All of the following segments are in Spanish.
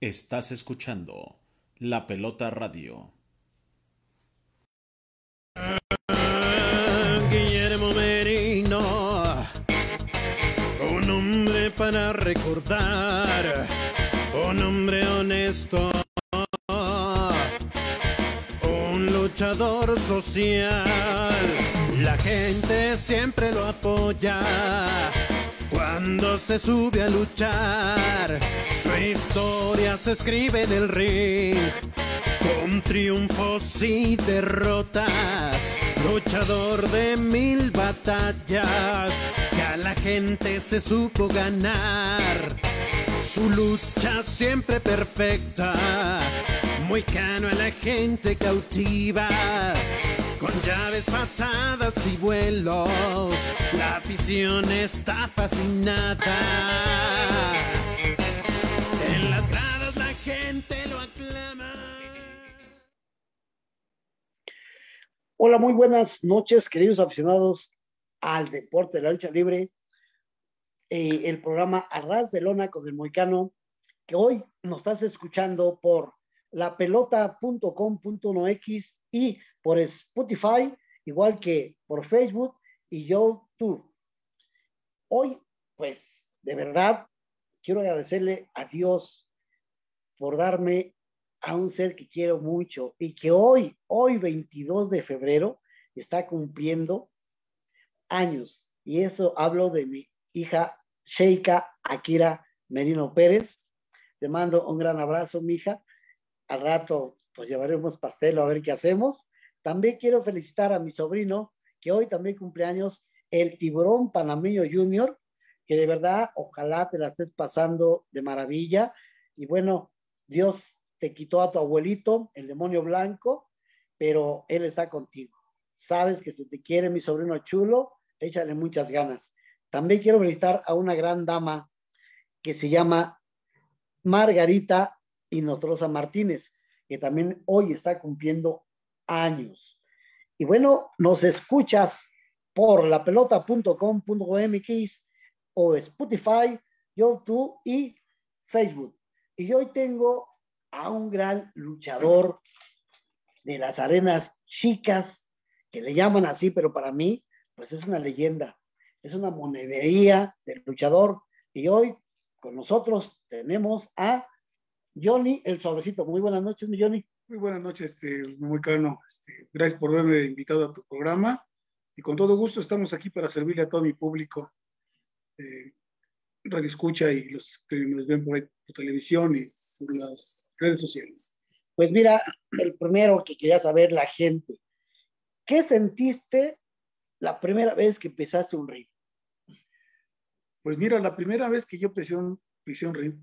Estás escuchando La Pelota Radio. Guillermo Merino, un hombre para recordar, un hombre honesto, un luchador social. La gente siempre lo apoya cuando se sube a luchar. Su historia se escribe en el ring con triunfos y derrotas, luchador de mil batallas, que a la gente se supo ganar. Su lucha siempre perfecta, muy cano a la gente cautiva, llaves, patadas y vuelos, la afición está fascinada. En las gradas la gente lo aclama. Hola, muy buenas noches, queridos aficionados al deporte de la lucha libre. Eh, el programa Arras de Lona con el Moicano, que hoy nos estás escuchando por lapelota.com.mx y por Spotify, igual que por Facebook y YouTube. Hoy, pues, de verdad, quiero agradecerle a Dios por darme a un ser que quiero mucho y que hoy, hoy 22 de febrero, está cumpliendo años. Y eso hablo de mi hija Sheika Akira Merino Pérez. Te mando un gran abrazo, mi hija. Al rato, pues llevaremos pastel a ver qué hacemos. También quiero felicitar a mi sobrino, que hoy también cumpleaños, el tiburón panameño junior, que de verdad, ojalá te la estés pasando de maravilla. Y bueno, Dios te quitó a tu abuelito, el demonio blanco, pero él está contigo. Sabes que se te quiere mi sobrino chulo, échale muchas ganas. También quiero felicitar a una gran dama que se llama Margarita Inostrosa Martínez, que también hoy está cumpliendo años. Y bueno, nos escuchas por lapelota.com.mx o Spotify, YouTube y Facebook. Y hoy tengo a un gran luchador de las arenas chicas, que le llaman así, pero para mí, pues es una leyenda, es una monedería del luchador. Y hoy con nosotros tenemos a Johnny el Suavecito. Muy buenas noches, mi Johnny. Muy buenas noches, este, muy caro. Este, gracias por haberme invitado a tu programa. Y con todo gusto estamos aquí para servirle a todo mi público, eh, Radio Escucha y los que nos ven por, ahí, por televisión y por las redes sociales. Pues mira, el primero que quería saber la gente, ¿qué sentiste la primera vez que empezaste un ring? Pues mira, la primera vez que yo pisé un, un ring,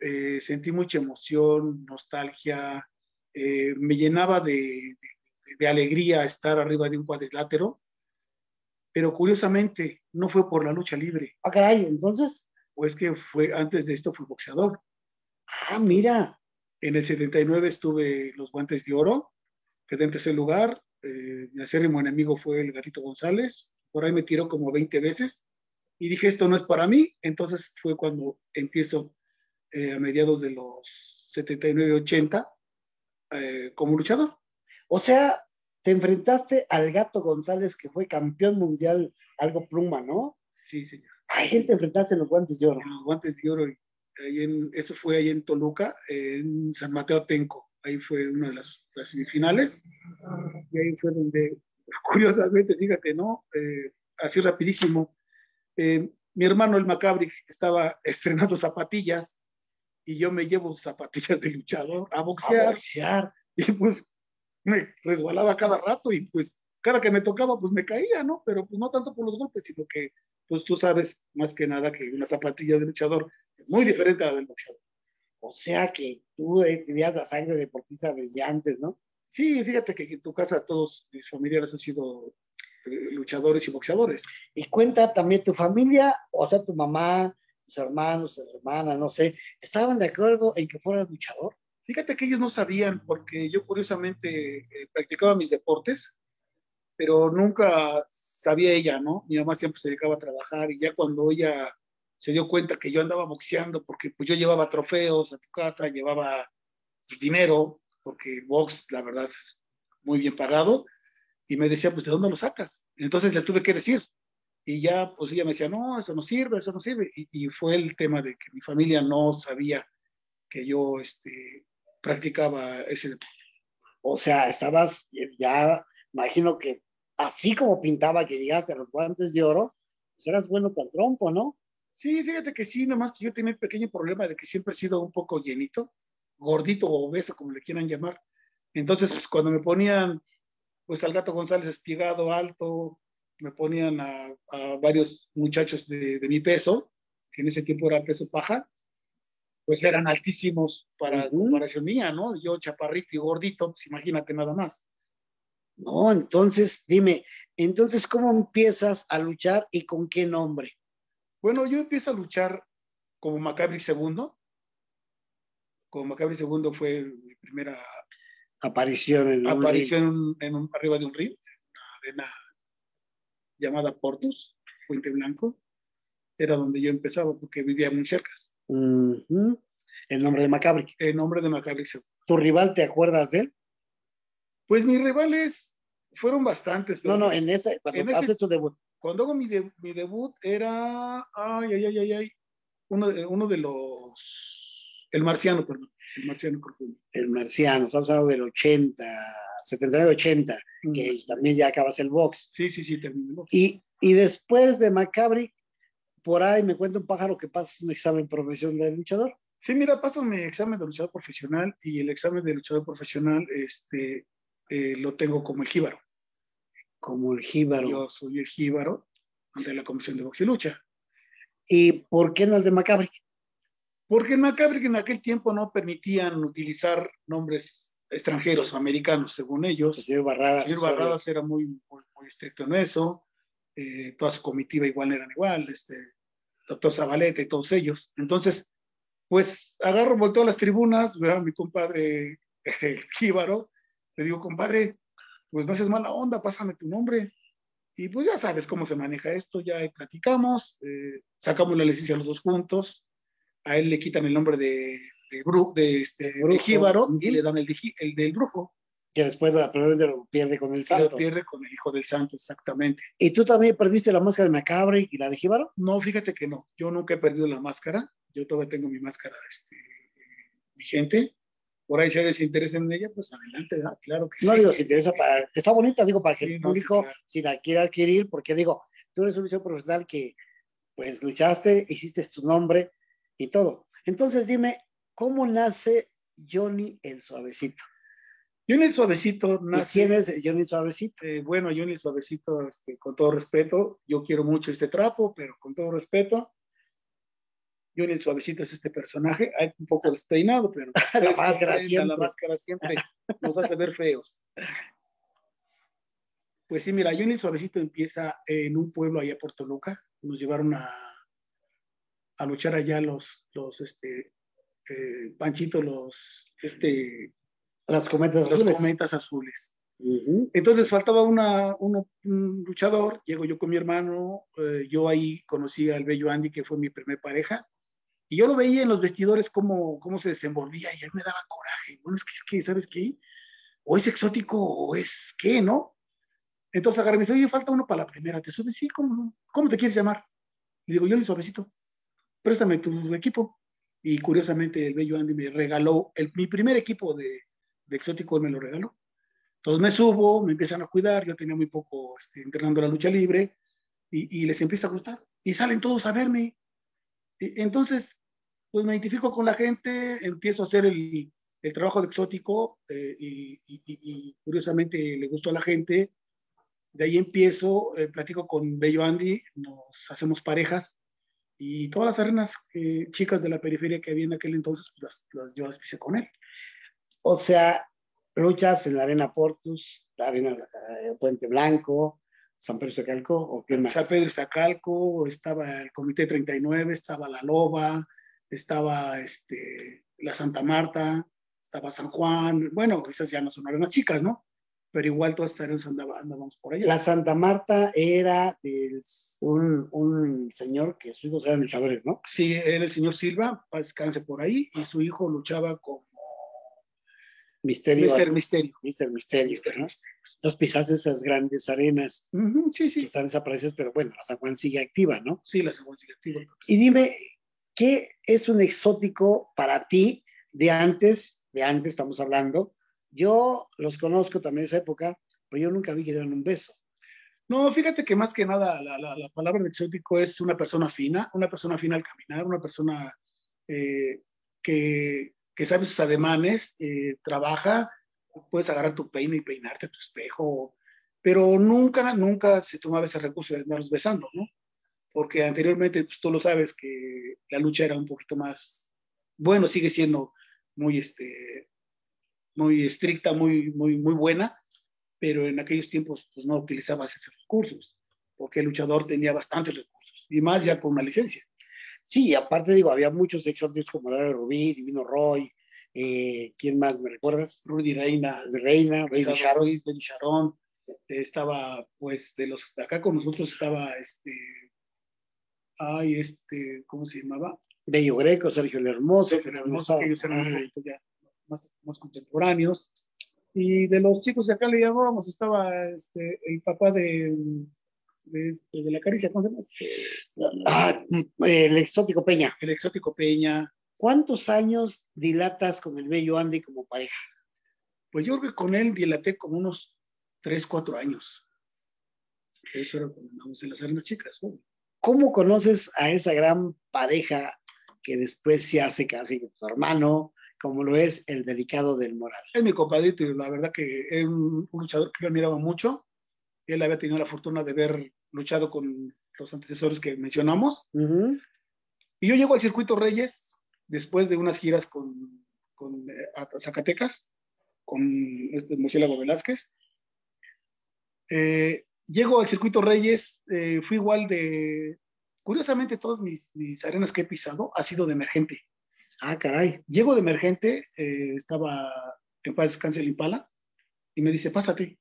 eh, sentí mucha emoción, nostalgia, eh, me llenaba de, de, de, alegría estar arriba de un cuadrilátero, pero curiosamente no fue por la lucha libre. Ah, caray, entonces. Pues que fue, antes de esto fui boxeador. Ah, mira. En el 79 estuve los guantes de oro, quedé en tercer lugar. Eh, mi acérrimo enemigo fue el gatito González. Por ahí me tiró como 20 veces y dije, esto no es para mí. Entonces fue cuando empiezo eh, a mediados de los 79-80 eh, como luchador. O sea, te enfrentaste al gato González que fue campeón mundial, algo pluma, ¿no? Sí, señor. ¿A quién te enfrentaste en los guantes de oro? En los guantes de oro ahí en, eso fue ahí en Toluca, en San Mateo Atenco. Ahí fue una de las, las semifinales. Y ahí fue donde, curiosamente, fíjate, ¿no? Eh, así rapidísimo. Eh, mi hermano el Macabri estaba estrenando zapatillas y yo me llevo zapatillas de luchador a boxear. A boxear. Y pues me resbalaba cada rato y pues cada que me tocaba pues me caía, ¿no? Pero pues no tanto por los golpes, sino que pues tú sabes más que nada que una zapatilla de luchador es muy diferente a la del boxeador. O sea que tú eh, tenías la sangre deportista desde antes, ¿no? Sí, fíjate que en tu casa todos mis familiares han sido eh, luchadores y boxeadores. Y cuenta también tu familia, o sea, tu mamá, tus hermanos, tus hermanas, no sé, ¿estaban de acuerdo en que fueras luchador? Fíjate que ellos no sabían, porque yo curiosamente eh, practicaba mis deportes, pero nunca sabía ella, ¿no? Mi mamá siempre se dedicaba a trabajar y ya cuando ella se dio cuenta que yo andaba boxeando porque pues yo llevaba trofeos a tu casa, llevaba dinero, porque box, la verdad, es muy bien pagado, y me decía, pues, ¿de dónde lo sacas? Entonces le tuve que decir, y ya, pues ella me decía, no, eso no sirve, eso no sirve, y, y fue el tema de que mi familia no sabía que yo este, practicaba ese deporte. O sea, estabas ya, imagino que así como pintaba que llegaste a los guantes de oro, pues eras bueno con trompo, ¿no? Sí, fíjate que sí, nomás que yo tenía el pequeño problema de que siempre he sido un poco llenito, gordito o obeso, como le quieran llamar. Entonces, pues cuando me ponían, pues al gato González espigado, alto, me ponían a, a varios muchachos de, de, mi peso, que en ese tiempo era peso paja, pues eran altísimos para uh -huh. comparación mía, ¿no? Yo chaparrito y gordito, pues imagínate nada más. No, entonces, dime, entonces, ¿cómo empiezas a luchar y con qué nombre? Bueno, yo empiezo a luchar como Macabri II. Como Macabri II fue mi primera aparición en aparición en, un, arriba de un ring, una arena llamada Portus, Puente Blanco. Era donde yo empezaba porque vivía muy cerca. Uh -huh. El nombre de Macabri. El nombre de Macabri II. ¿Tu rival te acuerdas de él? Pues mis rivales fueron bastantes. Pero no, no, en ese, cuando en haces ese, tu debut. Cuando hago mi, de, mi, debut era, ay, ay, ay, ay, ay, uno de, uno de los, el marciano, perdón, el marciano profundo. El marciano, estamos hablando del 80, 79-80, mm. que también ya acabas el box. Sí, sí, sí, terminé el box. Y, y después de Macabri, por ahí me cuenta un pájaro que pasas un examen profesional de luchador. Sí, mira, paso mi examen de luchador profesional y el examen de luchador profesional, este, eh, lo tengo como el jíbaro. Como el jíbaro. Yo soy el jíbaro ante la Comisión de Box y Lucha. ¿Y por qué no el de Macabri? Porque en Macabri en aquel tiempo no permitían utilizar nombres extranjeros o americanos, según ellos. El señor Barradas. El señor Barradas era muy, muy, muy, estricto en eso. Eh, toda su comitiva igual eran igual. Este, doctor Zabaleta y todos ellos. Entonces, pues agarro, volteo a las tribunas, veo a mi compadre el jíbaro, le digo, compadre, pues no haces mala onda, pásame tu nombre. Y pues ya sabes cómo se maneja esto, ya platicamos, eh, sacamos la licencia los dos juntos, a él le quitan el nombre de, de, bru, de, este, de jíbaro y le dan el, el del brujo. Que después probablemente lo pierde con el santo. Lo pierde con el hijo del santo, exactamente. ¿Y tú también perdiste la máscara de Macabre y la de jíbaro? No, fíjate que no, yo nunca he perdido la máscara, yo todavía tengo mi máscara este, vigente, por ahí si se interesa en ella, pues adelante, ¿verdad? claro que no, sí. digo, si interesa para, está bonita, digo, para que Sí, el no, sí, público, claro. si la quiere adquirir, porque digo, tú eres un profesional que, pues, luchaste, hiciste tu nombre y todo. Entonces, dime, ¿cómo nace Johnny el Suavecito? Johnny el Suavecito ¿Y nace... quién es Johnny el Suavecito? Eh, bueno, Johnny el Suavecito, este, con todo respeto, yo quiero mucho este trapo, pero con todo respeto, Johnny el Suavecito es este personaje, hay un poco despeinado, pero La máscara la máscara siempre nos hace ver feos. Pues sí, mira, Johnny el Suavecito empieza en un pueblo allá por Toluca, nos llevaron a, a luchar allá los, los este, eh, Panchito, los, este, Las cometas los azules. cometas azules. Entonces faltaba una, una- un luchador, llego yo con mi hermano, eh, yo ahí conocí al bello Andy, que fue mi primer pareja, y yo lo veía en los vestidores cómo, cómo se desenvolvía y él me daba coraje. Bueno, es que, es que, ¿sabes qué? O es exótico o es qué, ¿no? Entonces agarré y me dice, oye, falta uno para la primera, ¿te subes? Sí, ¿cómo? ¿Cómo te quieres llamar? Y digo, yo le suavecito, préstame tu equipo. Y curiosamente el bello Andy me regaló, el, mi primer equipo de, de exótico, él me lo regaló. Entonces me subo, me empiezan a cuidar, yo tenía muy poco este, entrenando la lucha libre y, y les empieza a gustar y salen todos a verme. Y- entonces, pues me identifico con la gente, empiezo a hacer el, el trabajo de exótico eh, y, y- curiosamente le gustó a la gente. De ahí empiezo, eh, platico con Bello Andy, nos hacemos parejas y todas las arenas chicas de la periferia que había en aquel entonces, pues, las, yo las pise con él. O sea, luchas en la Arena Portus, la Arena eh, Puente Blanco, San Pedro de Calco, o qué más. San Pedro Iztacalco, estaba el Comité 39, estaba La Loba, estaba este, la Santa Marta, estaba San Juan, bueno, esas ya no son arenas chicas, ¿no? Pero igual todas esas andaba- andábamos por allá. La Santa Marta era de un, un señor que sus hijos eran luchadores, ¿no? Sí, era el señor Silva, descanse por ahí, y su hijo luchaba como Misterio. Mr. Misterio. Mr. Misterio. Mr. ¿no? Misterio. Entonces pisaste esas grandes arenas Ujú, sí, que sí, están desaparecidas, pero bueno, la San Juan sigue activa, ¿no? sí, la segunda sigue activa. Y dime, ¿qué es un exótico para ti de antes? De antes estamos hablando. Yo los conozco también de esa época, pero yo nunca vi que dieran un beso. No, fíjate que más que nada la, la- la palabra de exótico es una persona fina, una persona fina al caminar, una persona eh, que, que sabe sus ademanes, eh, trabaja, puedes agarrar tu peine y peinarte a tu espejo, pero nunca, nunca se tomaba ese recurso de andarlos besando, ¿no? Porque anteriormente, pues tú lo sabes, que la lucha era un poquito más, bueno, sigue siendo muy, este, muy estricta, muy, muy, muy buena, pero en aquellos tiempos pues no utilizabas esos recursos, porque el luchador tenía bastantes recursos, y más ya con una licencia. Sí, aparte digo, había muchos exóticos como Dario Rubí, Divino Roy, eh, ¿quién más me recuerdas? Rudy Reina, Reina, Baby Sharon. Baby Sharon, estaba pues de los acá con nosotros estaba este, ay, este, ¿cómo se llamaba? Bello Greco, Sergio el Hermoso. Sergio Hermoso, que ellos eran ya más, más contemporáneos. Y de los chicos de acá le llamábamos, estaba este, el papá de, de, este, de la caricia, ¿cómo se llama? Este, ah, el exótico Peña. el exótico Peña. ¿Cuántos años dilatas con el Bello Andy como pareja? Pues yo creo que con él dilaté como unos 3, 4 años. Eso era cuando andábamos en las arenas chicas. ¿no? ¿Cómo conoces a esa gran pareja que después se hace casi tu hermano, como lo es el delicado del moral? Es mi compadrito y la verdad que es un, un luchador que yo admiraba mucho. Él había tenido la fortuna de haber luchado con los antecesores que mencionamos. Ujú. Y yo llego al Circuito Reyes después de unas giras con, con eh, a Zacatecas, con este Murciélago Velázquez. Eh, llego al Circuito Reyes, eh, fui igual de... Curiosamente, todas mis, mis arenas que he pisado ha sido de emergente. Ah, caray. Llego de emergente, eh, estaba en paz descanse el Impala, y me dice, pásate.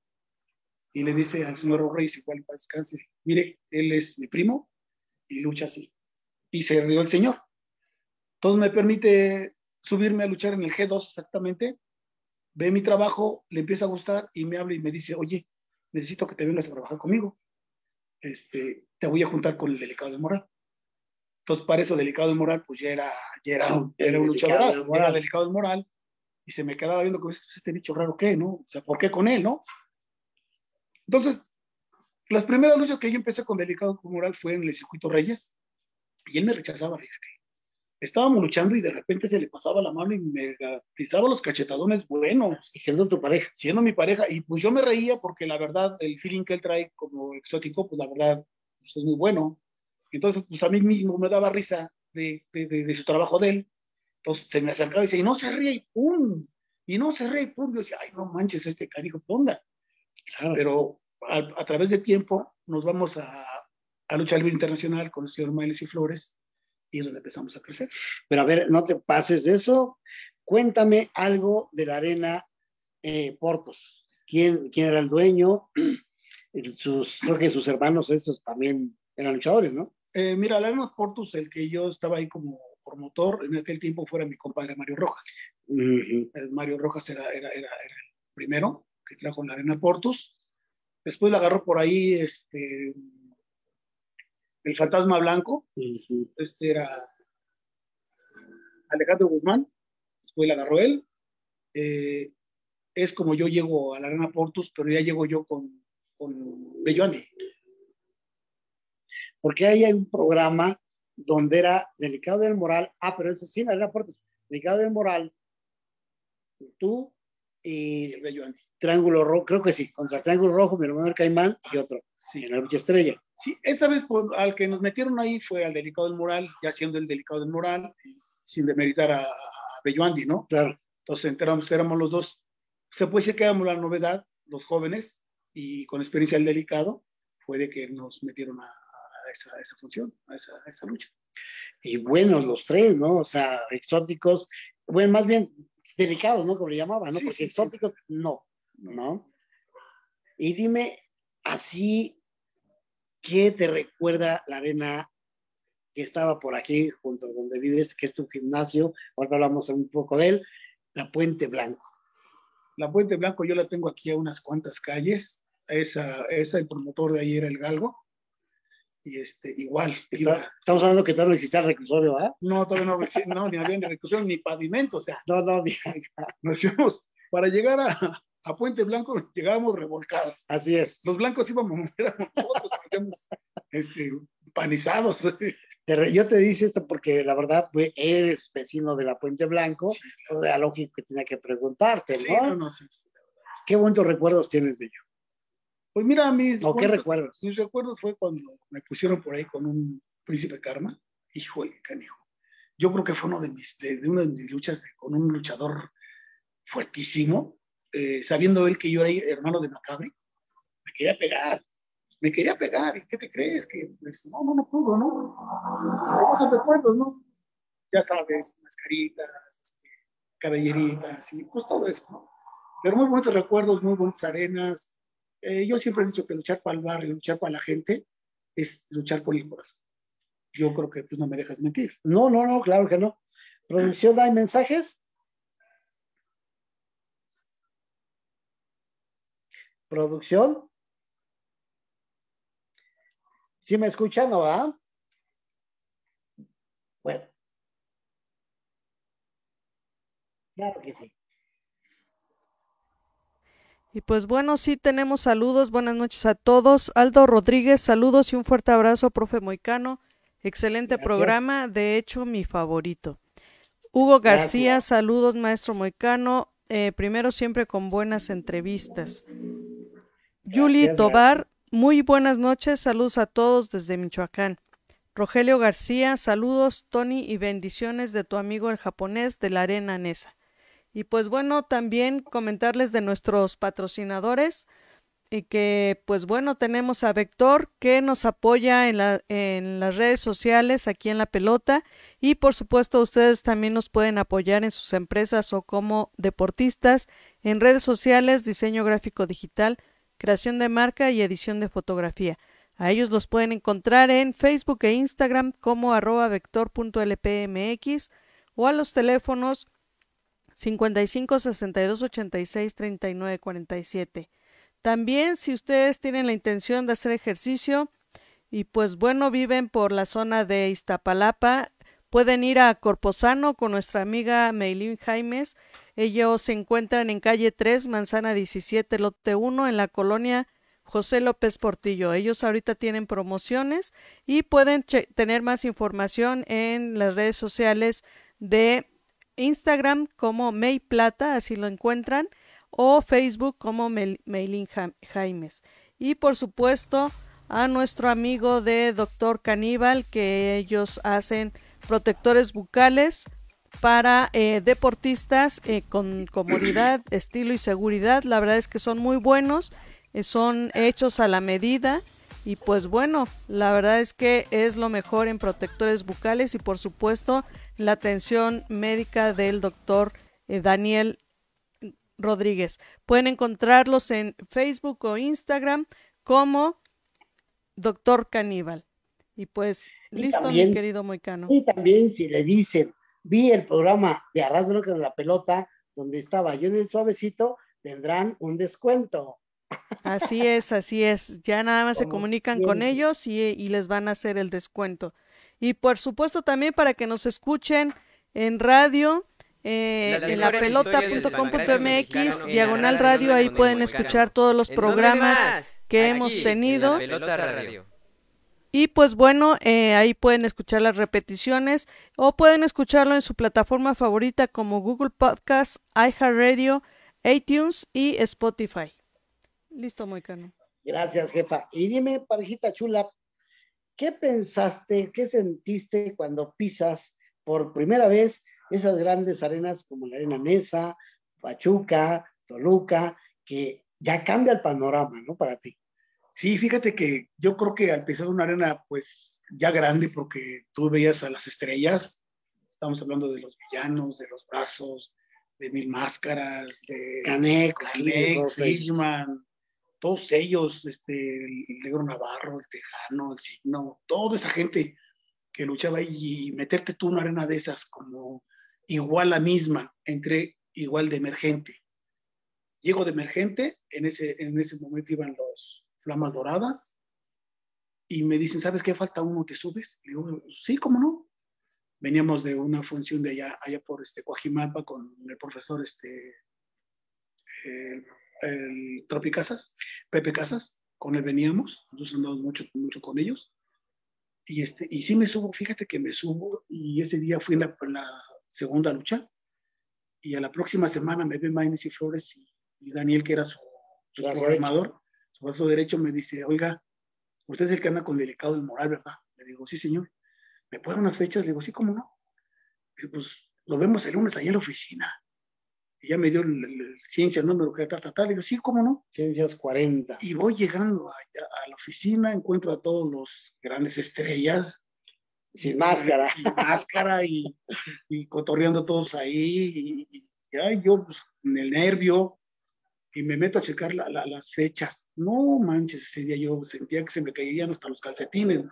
Y le dice al señor Reyes, igual en paz descanse, mire, él es mi primo y lucha así. Y se rió el señor. Entonces me permite subirme a luchar en el G2 exactamente, ve mi trabajo, le empieza a gustar y me habla y me dice, oye, necesito que te vengas a trabajar conmigo. Este, te voy a juntar con el delicado de moral. Entonces, para eso, delicado de moral, pues ya era, ya era, un- El era un Delicado luchador, del Moral. era delicado de moral, y se me quedaba viendo como este, este bicho raro, ¿qué, no? O sea, ¿por qué con él, no? Entonces, las primeras luchas que yo empecé con delicado de moral fue en el circuito Reyes, y él me rechazaba, fíjate. Estábamos luchando y de repente se le pasaba la mano y me pisaba los cachetadones buenos Y siendo tu pareja. siendo mi pareja, y pues yo me reía porque la verdad, el feeling que él trae como exótico, pues la verdad, pues es muy bueno. Entonces, pues a mí mismo me daba risa de, de, de- de su trabajo de él. Entonces se me acercaba y decía, y no se ríe, y pum, y no se ríe, y pum. Yo decía, ay, no manches, este canijo. Claro. Pero a, a través del tiempo nos vamos a, a luchar libre internacional con el señor Miles y Flores, y es donde empezamos a crecer. Pero a ver, no te pases de eso. Cuéntame algo de la arena eh, Portos. ¿Quién, ¿Quién era el dueño? Sus, creo que sus hermanos estos también eran luchadores, ¿no? Eh, mira, la Arena Portus, el que yo estaba ahí como promotor, en aquel tiempo fuera mi compadre Mario Rojas. Eh, Mario Rojas era, era, era, era el primero que trajo la Arena Portus. Después la agarró por ahí este, el Fantasma Blanco, este era Alejandro Guzmán, después la agarró él. Eh, es como yo llego a la Arena Portus, pero ya llego yo con, con. Porque ahí hay un programa donde era Delicado del Moral. Ah, pero eso sí, arena Portos. Delicado del Moral. Tú y El Bello Andy. Triángulo Rojo, creo que sí, contra Triángulo Rojo, mi hermano el Caimán y otro, Sí. en la lucha estrella. Sí, esa vez por- al que nos metieron ahí fue al delicado del moral, ya siendo el delicado del moral, sin demeritar a, a Bello Andy, ¿no? Claro. Entonces entramos, éramos los dos, se puede decir que éramos la novedad, los jóvenes, y con experiencia del delicado, fue de que nos metieron a, a esa, a esa función, a esa, a esa lucha. Y buenos los tres, ¿no? O sea, exóticos, bueno, más bien delicados, ¿no? Como le llamaban, ¿no? Sí, Porque sí, sí. exóticos, no, ¿no? Y dime así, ¿qué te recuerda la arena que estaba por aquí, junto a donde vives, que es tu gimnasio? Ahora hablamos un poco de él, la Puente Blanco. La Puente Blanco yo la tengo aquí a unas cuantas calles. Esa, esa el promotor de ahí era el Galgo. Y este, igual. Está- estamos hablando que todavía no existía el reclusorio, ¿ah? no, todavía no, existe, no, ni había ni reclusión ni pavimento. O sea, No, no, mira, nos íbamos, para llegar a, a Puente Blanco, llegábamos revolcados. así es. Los blancos íbamos, éramos nosotros, parecíamos este, panizados. Yo te dice esto porque la verdad, pues, eres vecino de la Puente Blanco, pues, era lógico que tenía que preguntarte, Sí, ¿no? sí, sí. ¿Qué buenos recuerdos tienes de ello? Pues mira, mis, ¿O qué buenos- recuerdas? mis recuerdos fue cuando me pusieron por ahí con un príncipe karma. Híjole, canijo. Yo creo que fue uno de mis, de, de una de mis luchas de- con un luchador fuertísimo, eh, sabiendo él que yo era hermano de Macabre, me quería pegar, me quería pegar. ¿Y qué te crees? Que pues no, no, no pudo, ¿no? Esos recuerdos, ¿no? Ya sabes, mascaritas, este, cabelleritas, y pues todo eso, ¿no? Pero muy buenos recuerdos, muy buenas arenas, eh, yo siempre he dicho que luchar para el barrio, luchar para la gente, es luchar por el corazón. Yo creo que pues no me dejas mentir. No, no, no, claro que no. ¿Producción hay mensajes? ¿Producción? ¿Sí me escuchan o va? Bueno. Claro que sí. Y pues bueno, sí tenemos saludos, buenas noches a todos. Aldo Rodríguez, saludos y un fuerte abrazo, profe Moicano. Excelente Gracias. programa, de hecho mi favorito. Hugo García, Gracias. saludos maestro Moicano. Eh, primero siempre con buenas entrevistas. Yuli Tobar, muy buenas noches, saludos a todos desde Michoacán. Rogelio García, saludos Tony y bendiciones de tu amigo el japonés de la arena Nesa. Y pues bueno, también comentarles de nuestros patrocinadores y que pues bueno, tenemos a Vector que nos apoya en, la, en las redes sociales aquí en la pelota y por supuesto ustedes también nos pueden apoyar en sus empresas o como deportistas en redes sociales, diseño gráfico digital, creación de marca y edición de fotografía. A ellos los pueden encontrar en Facebook e Instagram como arroba vector.lpmx o a los teléfonos 55 62 86 39 47. También si ustedes tienen la intención de hacer ejercicio y pues bueno viven por la zona de Iztapalapa, pueden ir a Corposano con nuestra amiga Meilín Jaimes. Ellos se encuentran en calle 3, manzana 17, lote 1, en la colonia José López Portillo. Ellos ahorita tienen promociones y pueden tener más información en las redes sociales de Instagram como May Plata, así lo encuentran, o Facebook como Meilín Jaimes. Y por supuesto a nuestro amigo de Doctor Caníbal, que ellos hacen protectores bucales para eh, deportistas eh, con comodidad, estilo y seguridad. La verdad es que son muy buenos, eh, son hechos a la medida. Y pues bueno, la verdad es que es lo mejor en protectores bucales y por supuesto la atención médica del doctor eh, Daniel Rodríguez. Pueden encontrarlos en Facebook o Instagram como Doctor Caníbal. Y pues, Y listo, también- mi querido Moicano. Y también si le dicen, vi el programa de Arras de Loca de la Pelota, donde estaba yo en el suavecito, tendrán un descuento. Así es, así es. Ya nada más se comunican con ellos y, y les van a hacer el descuento. Y por supuesto también para que nos escuchen en radio, eh, en la pelota.com.mx, diagonal radio, ahí pueden escuchar todos los ¿En dónde programas que Aquí, hemos tenido. Pelota Radio. Y pues bueno, eh, ahí pueden escuchar las repeticiones o pueden escucharlo en su plataforma favorita como Google Podcast, iHeartRadio, iTunes y Spotify. Listo, Moicano. Gracias, jefa. Y dime, parejita chula, ¿qué pensaste, qué sentiste cuando pisas por primera vez esas grandes arenas como la Arena Nesa, Pachuca, Toluca, que ya cambia el panorama, ¿no? Para ti. Sí, fíjate que yo creo que al pisar una arena, pues ya grande, porque tú veías a las estrellas, estamos hablando de los villanos, de los brazos, de Mil Máscaras, de Canek, Canek, Rosas. Todos ellos, este, el Negro Navarro, el Tejano, el Signo, toda esa gente que luchaba y meterte tú en una arena de esas como igual la misma, entre igual de emergente. Llego de emergente, en ese, en ese momento iban los flamas doradas y me dicen, ¿sabes qué? Falta uno, ¿te subes? Digo, sí, ¿cómo no? Veníamos de una función de allá, allá por este Coajimalpa con el profesor este, eh, el Tropi Casas, Pepe Casas, con él veníamos, nosotros andamos mucho, mucho con ellos. Y, este, y sí me subo, fíjate que me subo y ese día fui en la, en la segunda lucha y a la próxima semana me ve Maines y Flores y, y, Daniel, que era su, su programador, su brazo derecho, me dice, oiga, usted es el que anda con delicado del moral, ¿verdad? Le digo, sí, señor. ¿Me puede unas fechas? Le digo, sí, ¿cómo no? Dice, pues lo vemos el lunes allá en la oficina ya me dio el, el, el ciencia, el número que tal, tal, tal. Digo, sí, ¿cómo no? Ciencias 40. Y voy llegando a, a, la oficina, encuentro a todos los grandes estrellas. Sin máscara. Sin máscara y, y cotorreando todos ahí. Y, y, y yo, pues, en el nervio, y me meto a checar la, la, las fechas. No manches, ese día yo sentía que se me caían hasta los calcetines.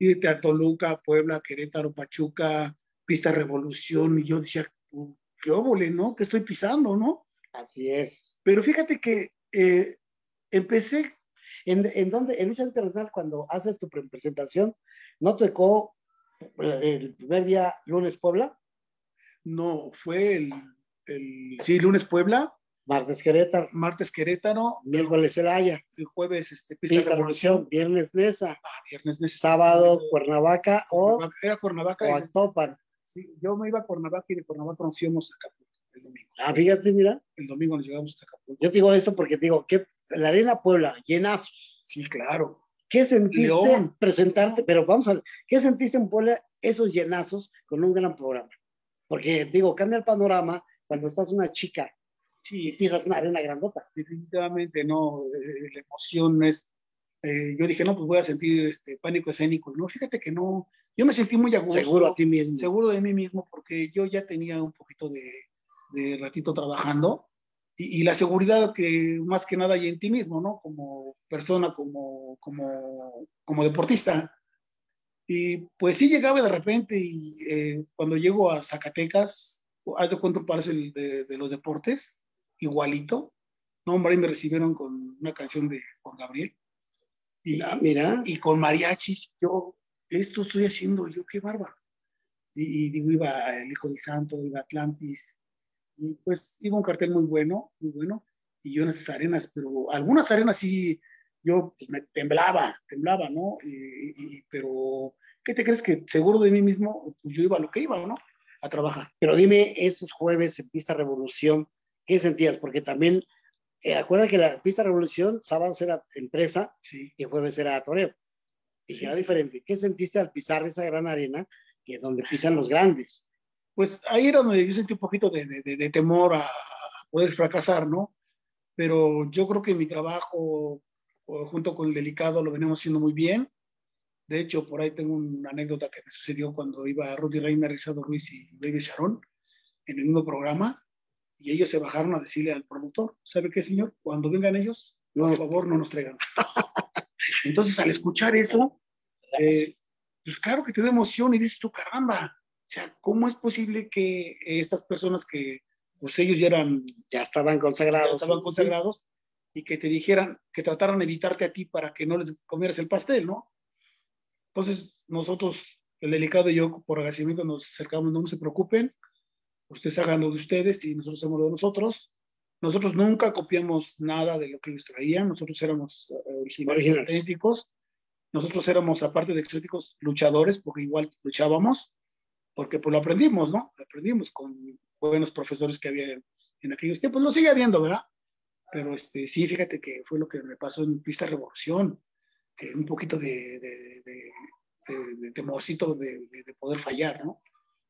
Y a Toluca, Puebla, Querétaro, Pachuca, Pista Revolución, y yo decía, qué óvole, ¿no? Que estoy pisando, ¿no? Así es. Pero fíjate que eh, empecé. ¿En, en donde, en Lucha Internacional, cuando haces tu presentación, ¿no tocó el primer día lunes Puebla? No, fue el, el sí, lunes Puebla. Martes Querétaro. Martes Querétaro. Miércoles Celaya. El jueves este, Pista, Pista Revolución. Revolución. Viernes Nesa. Ah, viernes Nesa. Sábado Cuernavaca o. Era Cuernavaca. O Actopan. Sí, yo me iba a Cuernavaca y de Cuernavaca nos íbamos a Acapulco el domingo. Ah, fíjate, mira. El domingo nos llegamos hasta Acapulco. Yo te digo esto porque te digo, que la Arena Puebla, llenazos. Sí, claro. ¿Qué sentiste León. presentarte? Pero vamos a ver, ¿qué sentiste en Puebla esos llenazos con un gran programa? Porque digo, cambia el panorama cuando estás una chica sí, y es una arena grandota. Definitivamente no, eh, la emoción es, eh, yo dije, no, pues voy a sentir este pánico escénico. No, fíjate que no, yo me sentí muy a gusto. Seguro a ti mismo. Seguro de mí mismo, porque yo ya tenía un poquito de, de ratito trabajando y, y, la seguridad que más que nada hay en ti mismo, ¿no? Como persona, como, como, como deportista. Y pues sí llegaba de repente y eh, cuando llego a Zacatecas, haz de cuenta un parece de, de, los deportes, igualito. No, hombre, ahí me recibieron con una canción de Juan Gabriel. Y, ah, mira. y con mariachis, yo, esto estoy haciendo yo, qué bárbaro. Y, y, digo, iba El Hijo del Santo, iba Atlantis, y pues iba un cartel muy bueno, muy bueno, y yo en esas arenas, pero algunas arenas sí, yo pues, me temblaba, temblaba, ¿no? Y, y, pero, ¿qué te crees que seguro de mí mismo, pues yo iba a lo que iba, ¿no? A trabajar. Pero dime, esos jueves en Pista Revolución, ¿qué sentías? Porque también, eh, acuérdate que la Pista Revolución, sábado era empresa sí. y jueves era toreo. Y sí, era sí, diferente. ¿Qué sentiste al pisar esa gran arena, que es donde pisan los grandes? Pues ahí era donde yo sentí un poquito de, de, de temor a, poder fracasar, ¿no? Pero yo creo que mi trabajo, junto con el delicado, lo venimos haciendo muy bien. De hecho, por ahí tengo una anécdota que me sucedió cuando iba Rudy Reina, Rizado Ruiz y Baby Sharon en el mismo programa, y ellos se bajaron a decirle al productor, ¿sabe qué, señor? Cuando vengan ellos, por favor, no nos traigan. Entonces, al escuchar eso, eh, pues claro que te da emoción y dices tú, caramba, o sea, ¿cómo es posible que estas personas que, pues ellos ya eran, ya estaban consagrados, ya estaban consagrados, y que te dijeran, que trataran de evitarte a ti para que no les comieras el pastel, ¿no? Entonces, nosotros, el delicado y yo, por agradecimiento, nos acercamos, no se preocupen, ustedes hagan lo de ustedes y nosotros hacemos lo de nosotros. Nosotros nunca copiamos nada de lo que ellos traían, nosotros éramos uh, originales, originales, auténticos. Nosotros éramos, aparte de exóticos, luchadores, porque igual luchábamos, porque pues lo aprendimos, ¿no? Lo aprendimos con buenos profesores que había en, en aquellos tiempos. Lo sigue habiendo, ¿verdad? Pero este, sí, fíjate que fue lo que me pasó en Pista Revolución, que un poquito de, de, de, de temorcito de, poder fallar, ¿no?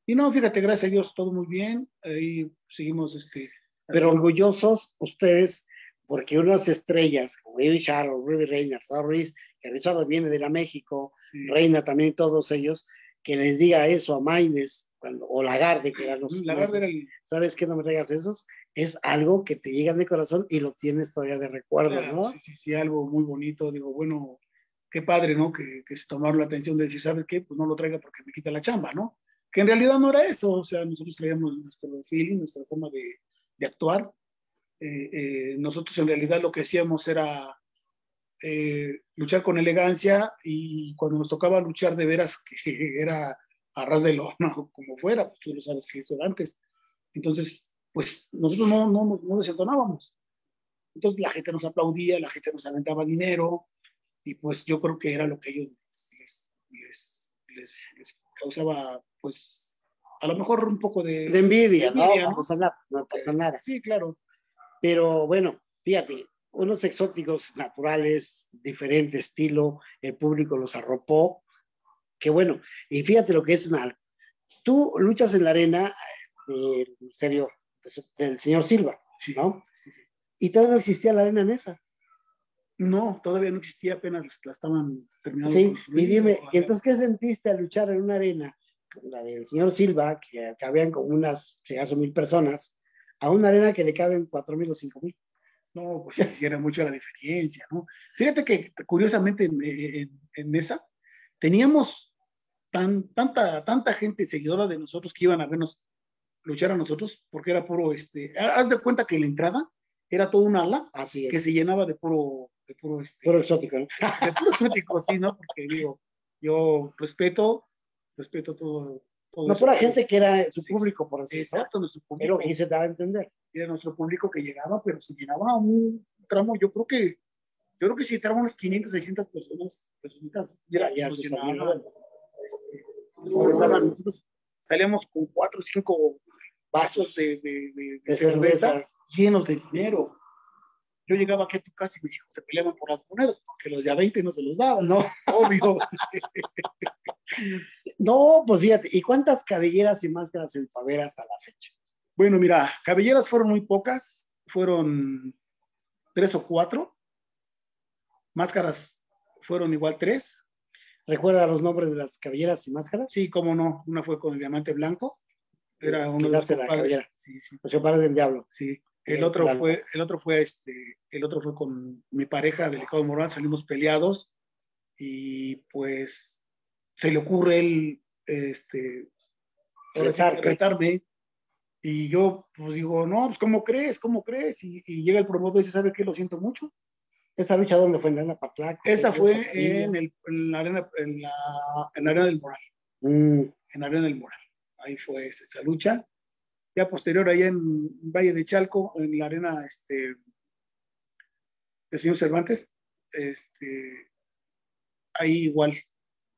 Y no, fíjate, gracias a Dios, todo muy bien. Ahí seguimos, este... Pero orgullosos ustedes, porque unas estrellas, como Baby Sharon, Rudy Reina, Ruiz, que Richard viene de la México, sí. Reina también, todos ellos, que les diga eso a Maines, cuando, o Lagarde, que eran los... Lagarde era el... ¿Sabes qué no me traigas esos? es algo que te llega de corazón y lo tienes todavía de recuerdo, Claro, ¿no? Sí, sí, sí, algo muy bonito. Digo, bueno, qué padre, ¿no? Que, que se tomaron la atención de decir, ¿sabes qué? Pues no lo traiga porque me quita la chamba, ¿no? Que en realidad no era eso, o sea, nosotros traíamos nuestro feeling, nuestra forma de, de actuar. Eh, eh, nosotros en realidad lo que hacíamos era eh, luchar con elegancia y cuando nos tocaba luchar de veras, que era a ras de lona como fuera, pues tú lo sabes que eso era antes. Entonces, pues nosotros no, no, no, no desentonábamos. Entonces la gente nos aplaudía, la gente nos aventaba dinero y pues yo creo que era lo que ellos les, les, les, les causaba, pues a lo mejor un poco de... De envidia, de ¿no? envidia, ¿no? Vamos a hablar, no pasa nada. Sí, claro. Pero bueno, fíjate, unos exóticos naturales, diferente estilo, el público los arropó. Que bueno, y fíjate lo que es una. Tú luchas en la arena eh, del ministerio del señor Silva, Sí, ¿no? sí, sí. Y todavía no existía la arena en esa. No, todavía no existía, apenas la estaban terminando. Sí, y dime. ¿y entonces qué sentiste al luchar en una arena, la del señor Silva, que cabían como unas, acaso, mil personas, a una arena que le caben cuatro mil o cinco mil? No, pues sí, era mucho la diferencia, ¿no? Fíjate que curiosamente en, en- en esa teníamos tan, tanta, tanta gente seguidora de nosotros que iban a vernos luchar a nosotros, porque era puro, este, haz de cuenta que la entrada era toda una ala Así es. que se llenaba de puro, de puro, este, Puro exótico, ¿no? de puro exótico, sí, ¿no? Porque digo, yo respeto, respeto todo. todo No, pura gente que era su público, por así decirlo. Exacto, nuestro Es público. que quise dar a entender. era nuestro público que llegaba, pero se llenaba un tramo, yo creo que, yo creo que si entraban unas 500, 600 personas, personitas, Ya, ya se llenaban, este, nosotros salíamos con cuatro o cinco vasos de, de- de- de De cerveza, cerveza. llenos de dinero. Yo llegaba aquí a tu casa y mis hijos se peleaban por las monedas, porque los de a 20 no se los daban, No, obvio. no, pues fíjate, ¿y cuántas cabelleras y máscaras en Favela hasta la fecha? Bueno, mira, cabelleras fueron muy pocas, fueron tres o cuatro. Máscaras fueron igual tres. ¿Recuerda los nombres de las cabelleras y máscaras? Sí, cómo no, una fue con el diamante blanco. Era uno de los compadres. cabellera. Sí, sí, Los compadres del diablo. sí. El El otro fue, el otro fue este, el otro fue con mi pareja delicado moral, salimos peleados y pues se le ocurre él, este, Retarte. retarme. Y yo, pues digo, no, pues, ¿cómo crees? ¿Cómo crees? Y, y llega el promotor y dice, ¿sabe qué? Lo siento mucho. ¿Esa lucha dónde fue? ¿En la arena Patlaco? Esa ¿En fue en, el, en la arena, en la, en la arena del Moral, Mm, en la arena del Moral. Ahí fue esa, esa lucha. Ya posterior, allá en Valle de Chalco, en la arena este, del señor Cervantes, este, ahí igual.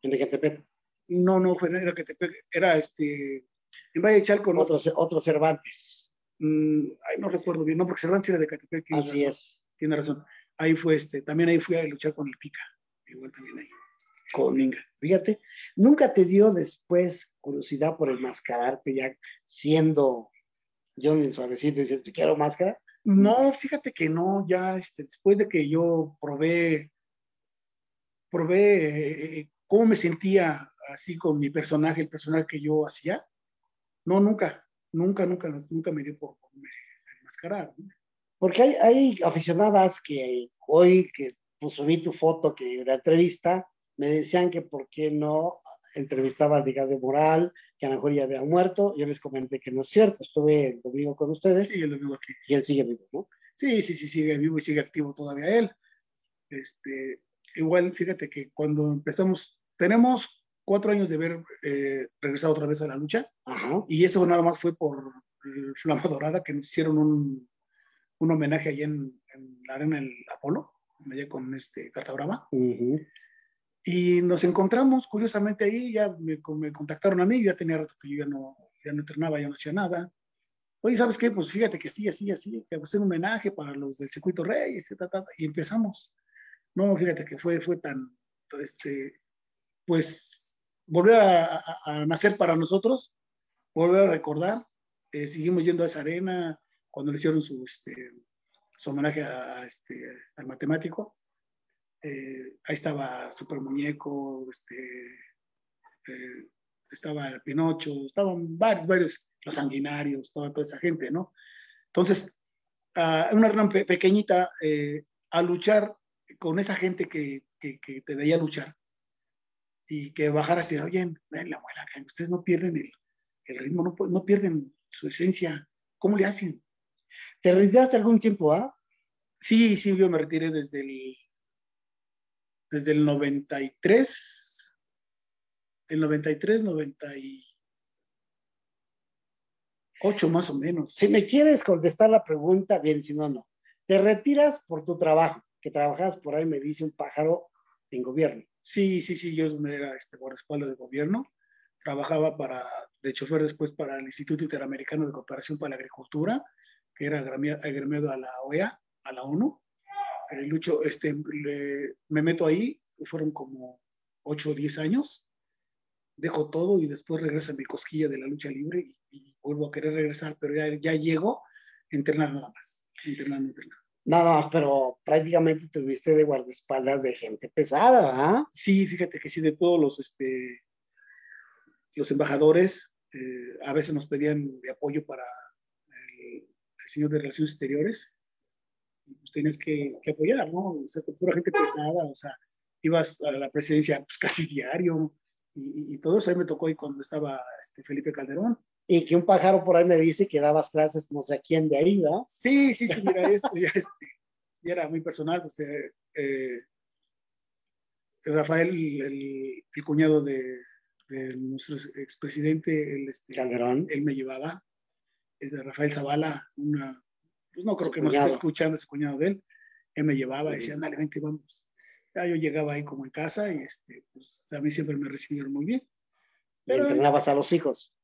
en Ecatepec. No, no, fue era que te era este, en Valle de Chalco, no, Otro, otro Cervantes. mm, ay, no recuerdo bien, no, porque Cervantes era de Catepec, tiene Así razón, es. tiene razón. Ahí fue este, también ahí fui a luchar con el Pica, igual también ahí. Con, fíjate, ¿nunca te dio después curiosidad por enmascararte ya siendo Johnny Suavecito y dices, "Te quiero máscara? No, fíjate que no, ya este, después de que yo probé, probé eh, cómo me sentía así con mi personaje, el personaje que yo hacía, no, nunca, nunca, nunca, nunca me dio por, por me- enmascarar. ¿no? Porque hay, hay aficionadas que hoy que pues, subí tu foto que la entrevista, me decían que por qué no entrevistaba a Digado Moral, que a lo mejor ya había muerto. Yo les comenté que no es cierto, estuve el domingo con ustedes Sí, lo digo aquí. y él sigue vivo, ¿no? Sí, sí, sí, sigue vivo y sigue activo todavía él. Este, igual, fíjate que cuando empezamos, tenemos cuatro años de haber eh, regresado otra vez a la lucha, Ajá. y eso nada más fue por eh, Flama Dorada, que nos hicieron un, un homenaje allá en, en la arena del Apolo, allá con este Carta Brava. Ujú. Y nos encontramos, curiosamente, ahí, ya me, me contactaron a mí, ya tenía rato que yo ya no, ya no entrenaba, ya no hacía nada. Oye, ¿sabes qué? Pues fíjate que sí, así, así, que hacer un homenaje para los del Circuito Reyes, ta, ta, ta, y empezamos. No, fíjate que fue, fue tan, este, pues, volver a, a- a nacer para nosotros, volver a recordar. Eh, seguimos yendo a esa arena cuando le hicieron su, este, su homenaje a, este, al matemático. Eh, ahí estaba Super Muñeco, este, eh, estaba Pinocho, estaban varios, varios, los sanguinarios, toda, esa gente, ¿no? Entonces, una arena pe pequeñita eh, a luchar con esa gente que, te veía luchar y que bajaras y oye, la abuela, ustedes no pierden el, ritmo, no, no, pierden su esencia. ¿Cómo le hacen? ¿Te retiraste algún tiempo, ah? Sí, sí, yo me retiré desde el, desde el 93, el 93, 98 más o menos. Si me quieres contestar la pregunta, bien, si no, no. Te retiras por tu trabajo, que trabajas por ahí, me dice un pájaro en gobierno. Sí, sí, sí, yo era este guardaespaldas de gobierno. Trabajaba para, de chofer después para el Instituto Interamericano de Cooperación para la Agricultura, que era agremiado a la OEA, a la ONU. Eh, Lucho, este, le, me meto ahí, fueron como 8 o 10 años. Dejo todo y después regreso a mi cosquilla de la lucha libre y, y vuelvo a querer regresar, pero ya, ya llego a entrenar nada más. Entrenando, entrenando. Nada más, pero prácticamente tuviste de guardaespaldas de gente pesada, ¿ah? Sí, fíjate que sí, de todos los, este, los embajadores, eh, a veces nos pedían de apoyo para el, el, señor de Relaciones Exteriores, pues tienes que, que apoyar, ¿no? O sea, pura gente pesada, o sea, ibas a la presidencia pues, casi diario, y, y, y todo eso ahí me tocó ahí cuando estaba este, Felipe Calderón, y que un pájaro por ahí me dice que dabas clases no sé a quién de ahí, ¿verdad? Sí, sí, sí, mira, esto ya, este, ya era muy personal, pues, eh, eh, Rafael, el, el cuñado de, de, nuestro expresidente, el, este, Calderón, él me llevaba, es de Rafael Zavala, una, pues no creo que nos esté escuchando, ese cuñado de él, él me llevaba, decía, dale, vente, vamos. Ya yo llegaba ahí como en casa y este, pues, a mí siempre me recibieron muy bien. Pero, ¿Y entrenabas a los hijos?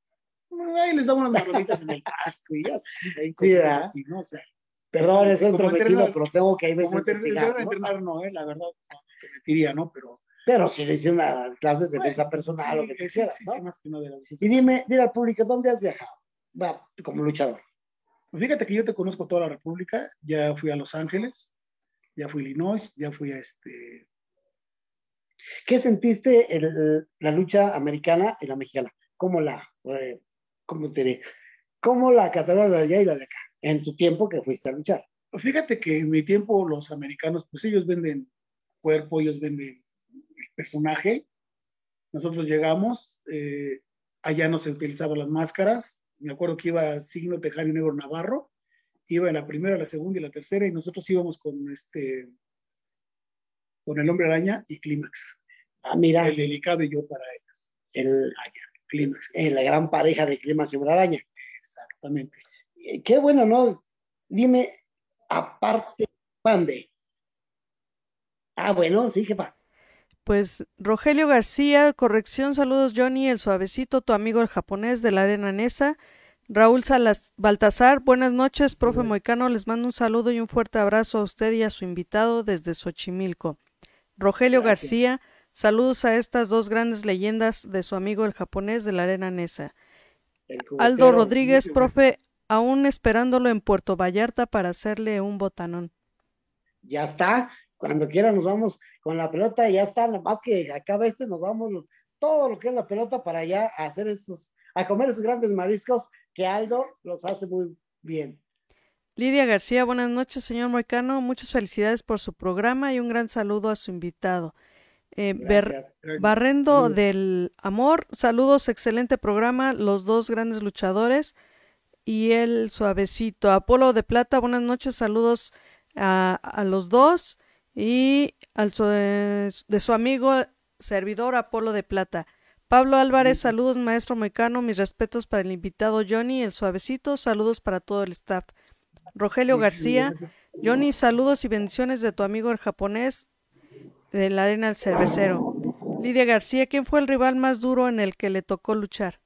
Ahí les daba unas marronitas en el pasto y ya sí, así, ¿no? O sea, Perdón, es entrometido, pero tengo que ir a investigar. ¿no? entrenar no, eh, la verdad, no, te mentiría, ¿no? Pero... Pero si le hice una clase de defensa bueno, personal, sí, lo que sí, quisieras, sí, ¿no? sí, más que no de la y dime, dile al público, ¿dónde has viajado? Va, como luchador. Fíjate que yo te conozco toda la República, ya fui a Los Ángeles, ya fui a Illinois, ya fui a este... ¿Qué sentiste en la lucha americana y la mexicana? ¿Cómo la, eh, cómo te diré? ¿Cómo la cataloga de allá y la de acá? En tu tiempo que fuiste a luchar. Pues fíjate que en mi tiempo los americanos, pues ellos venden cuerpo, ellos venden personaje. Nosotros llegamos, eh, allá no se utilizaban las máscaras. Me acuerdo que iba Signo Tejano y Negro Navarro, iba en la primera, la segunda y la tercera, y nosotros íbamos con este con el hombre araña y Clímax. Ah, mira. El delicado y yo para ellos. El, Allá, Clímax. eh, la gran pareja de Clímax y hombre araña. Exactamente. Eh, Qué bueno, ¿no? Dime, aparte, mande. Ah, bueno, sí, jefa. Pues Rogelio García, corrección, saludos Johnny, el suavecito, tu amigo el japonés de la arena Nesa. Raúl Salas Baltasar, buenas noches, profe Moicano, les mando un saludo y un fuerte abrazo a usted y a su invitado desde Xochimilco. Rogelio Gracias. García, saludos a estas dos grandes leyendas de su amigo el japonés de la arena Nesa. Aldo Rodríguez, profe, aún esperándolo en Puerto Vallarta para hacerle un botanón. Ya está. Cuando quiera nos vamos con la pelota, ya está. Nada más que acaba este, nos vamos todo lo que es la pelota para allá a hacer estos, a comer esos grandes mariscos que Aldo los hace muy bien. Lidia García, buenas noches, señor Moicano. Muchas felicidades por su programa y un gran saludo a su invitado. Eh, Gracias. Barrendo del Amor, saludos, excelente programa, los dos grandes luchadores y el suavecito. Apolo de Plata, buenas noches, saludos a, a los dos y al su- de su amigo servidor Apolo de Plata. Pablo Álvarez, saludos maestro Moicano, mis respetos para el invitado Johnny, el suavecito, saludos para todo el staff. Rogelio García, Johnny, saludos y bendiciones de tu amigo el japonés de la arena del cervecero. Lidia García, ¿quién fue el rival más duro en el que le tocó luchar?